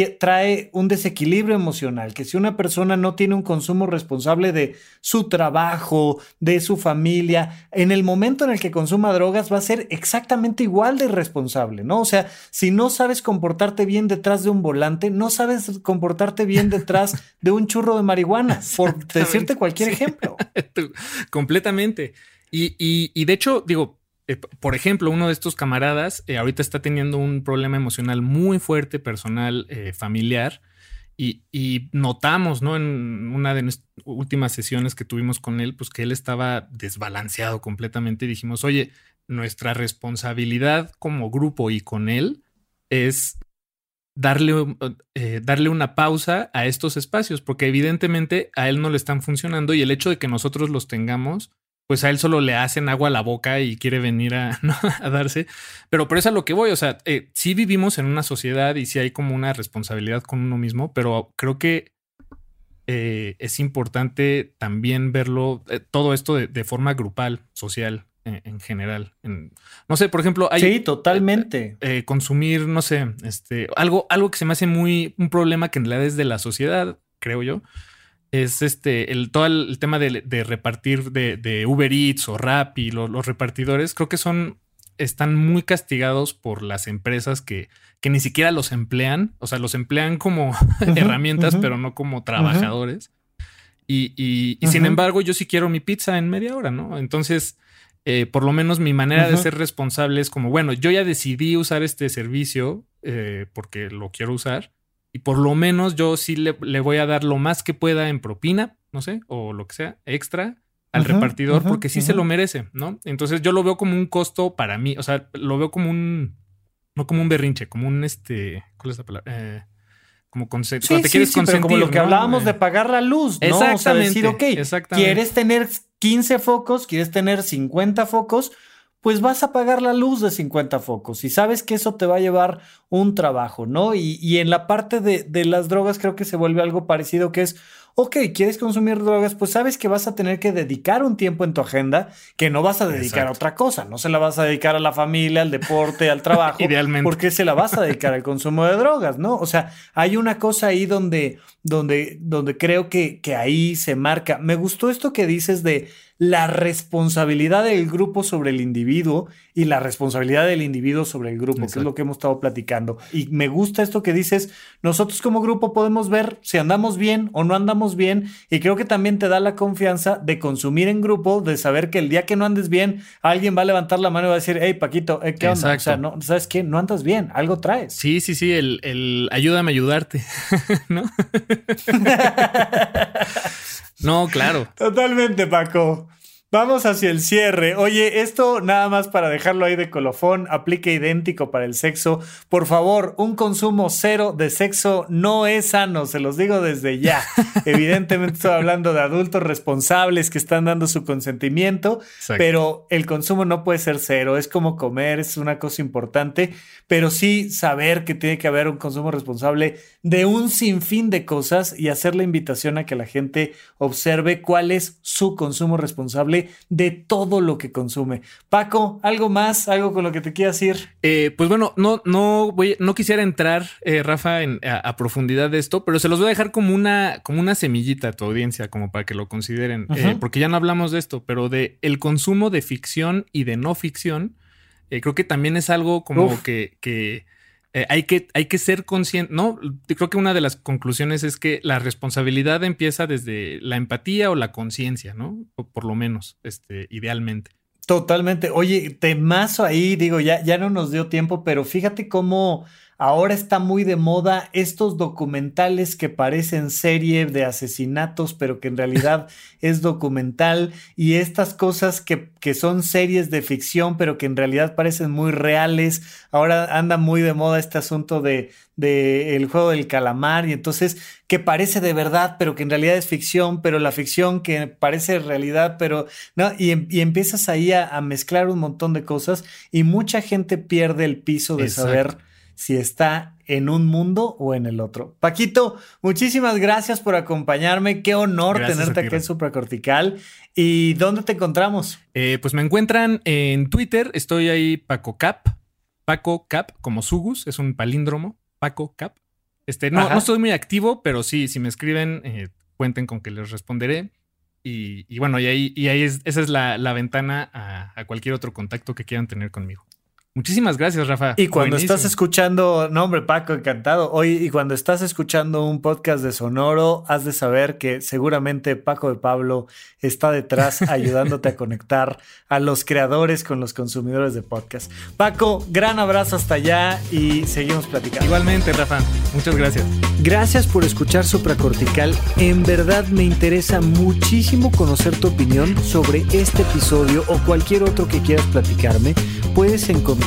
Speaker 1: trae un desequilibrio emocional, que si una persona no tiene un consumo responsable de su trabajo, de su familia, en el momento en el que consuma drogas va a ser exactamente igual de irresponsable, ¿no? O sea, si no sabes comportarte bien detrás de un volante, no sabes comportarte bien detrás [laughs] de un churro de marihuana, por decirte cualquier ejemplo. [laughs]
Speaker 2: Completamente. Y, y de hecho, digo, eh, por ejemplo, uno de estos camaradas eh, ahorita está teniendo un problema emocional muy fuerte, personal, eh, familiar, y, notamos, ¿no? En una de las últimas sesiones que tuvimos con él, pues que él estaba desbalanceado completamente dijimos, oye, nuestra responsabilidad como grupo y con él es darle, darle una pausa a estos espacios, porque evidentemente a él no le están funcionando y el hecho de que nosotros los tengamos, pues a él solo le hacen agua a la boca y quiere venir a, [laughs] darse. Pero por eso es a lo que voy. O sea, eh, sí vivimos en una sociedad y sí hay como una responsabilidad con uno mismo, pero creo que eh, es importante también verlo, eh, todo esto de, forma grupal, social, en, general. no sé, por ejemplo, hay.
Speaker 1: Sí, totalmente.
Speaker 2: consumir, no sé, este, algo, algo que se me hace muy un problema que en realidad es de la sociedad, creo yo es este, el, todo el, tema de, repartir de, Uber Eats o Rappi, los repartidores, creo que son, están muy castigados por las empresas que, que ni siquiera los emplean, o sea, los emplean como [laughs] herramientas, pero no como trabajadores. Y, y, sin embargo, yo sí quiero mi pizza en media hora, ¿no? Entonces, eh, por lo menos mi manera de ser responsable es como, bueno, yo ya decidí usar este servicio eh, porque lo quiero usar y por lo menos yo sí le, voy a dar lo más que pueda en propina, no sé, o lo que sea, extra al repartidor, porque sí se lo merece, ¿no? Entonces yo lo veo como un costo para mí, o sea, lo veo como un, no como un berrinche, como un, este, ¿cuál es la palabra? Eh, como concepto.
Speaker 1: Sí, te quieres sí, pero como lo que hablábamos de pagar la luz, ¿no? Exactamente. O sea, decir, ok, quieres tener 15 focos, quieres tener 50 focos, pues vas a pagar la luz de 50 focos y sabes que eso te va a llevar un trabajo, ¿no? Y, en la parte de, de, las drogas creo que se vuelve algo parecido que es, ok, ¿quieres consumir drogas? Pues sabes que vas a tener que dedicar un tiempo en tu agenda que no vas a dedicar a otra cosa. No se la vas a dedicar a la familia, al deporte, al trabajo. [laughs]
Speaker 2: Idealmente.
Speaker 1: Porque se la vas a dedicar al consumo de drogas, ¿no? O sea, hay una cosa ahí donde, donde, donde creo que, que ahí se marca. Me gustó esto que dices de la responsabilidad del grupo sobre el individuo y la responsabilidad del individuo sobre el grupo, que es lo que hemos estado platicando. Y me gusta esto que dices, nosotros como grupo podemos ver si andamos bien o no andamos bien y creo que también te da la confianza de consumir en grupo, de saber que el día que no andes bien, alguien va a levantar la mano y va a decir, hey Paquito, eh, ¿qué onda? O sea, no, ¿sabes qué? No andas bien, algo traes.
Speaker 2: Sí, sí, sí, el, el ayúdame a ayudarte, [laughs] ¿no? [laughs] No, claro.
Speaker 1: Totalmente, Paco. Vamos hacia el cierre. Oye, esto nada más para dejarlo ahí de colofón, aplica idéntico para el sexo. Por favor, un consumo cero de sexo no es sano, se los digo desde ya. [laughs] Evidentemente estoy hablando de adultos responsables que están dando su consentimiento, pero el consumo no puede ser cero, es como comer, es una cosa importante, pero sí saber que tiene que haber un consumo responsable de un sinfín de cosas y hacer la invitación a que la gente observe cuál es su consumo responsable de todo lo que consume. Paco, ¿algo más? ¿Algo con lo que te quieras ir?
Speaker 2: Eh, pues bueno, no, no, voy, no quisiera entrar, eh, Rafa, a, profundidad de esto, pero se los voy a dejar como una, como una semillita a tu audiencia, como para que lo consideren, eh, porque ya no hablamos de esto, pero de el consumo de ficción y de no ficción, creo que también es algo como que, que eh, hay, que, hay que ser consciente, ¿no? Creo que una de las conclusiones es que la responsabilidad empieza desde la empatía o la conciencia, ¿no? O por lo menos, este, idealmente.
Speaker 1: Totalmente. Oye, temazo ahí, digo, ya, ya no nos dio tiempo, pero fíjate cómo Ahora está muy de moda estos documentales que parecen serie de asesinatos, pero que en realidad [laughs] es documental, y estas cosas que, que, son series de ficción, pero que en realidad parecen muy reales. Ahora anda muy de moda este asunto de, de el juego del calamar, y entonces que parece de verdad, pero que en realidad es ficción, pero la ficción que parece realidad, pero no, y, em, y empiezas ahí a, mezclar un montón de cosas, y mucha gente pierde el piso de saber si está en un mundo o en el otro. Paquito, muchísimas gracias por acompañarme. Qué honor tenerte aquí en Supracortical. ¿Y dónde te encontramos?
Speaker 2: Eh, pues me encuentran en Twitter. Estoy ahí Paco Cap. Paco Cap, como Sugus, es un palíndromo. Paco Cap. Este, no, no estoy muy activo, pero sí, si me escriben, eh, cuenten con que les responderé. Y, bueno, y ahí, y ahí es, esa es la, ventana a, cualquier otro contacto que quieran tener conmigo. Muchísimas gracias, Rafa.
Speaker 1: Y cuando estás escuchando, no hombre, Paco, encantado. Hoy, y cuando estás escuchando un podcast de Sonoro, has de saber que seguramente Paco de Pablo está detrás [laughs] ayudándote a conectar a los creadores con los consumidores de podcast. Paco, gran abrazo hasta allá y seguimos platicando.
Speaker 2: Igualmente, Rafa. Muchas gracias.
Speaker 1: Gracias por escuchar Supracortical. En verdad me interesa muchísimo conocer tu opinión sobre este episodio o cualquier otro que quieras platicarme. Puedes encontrar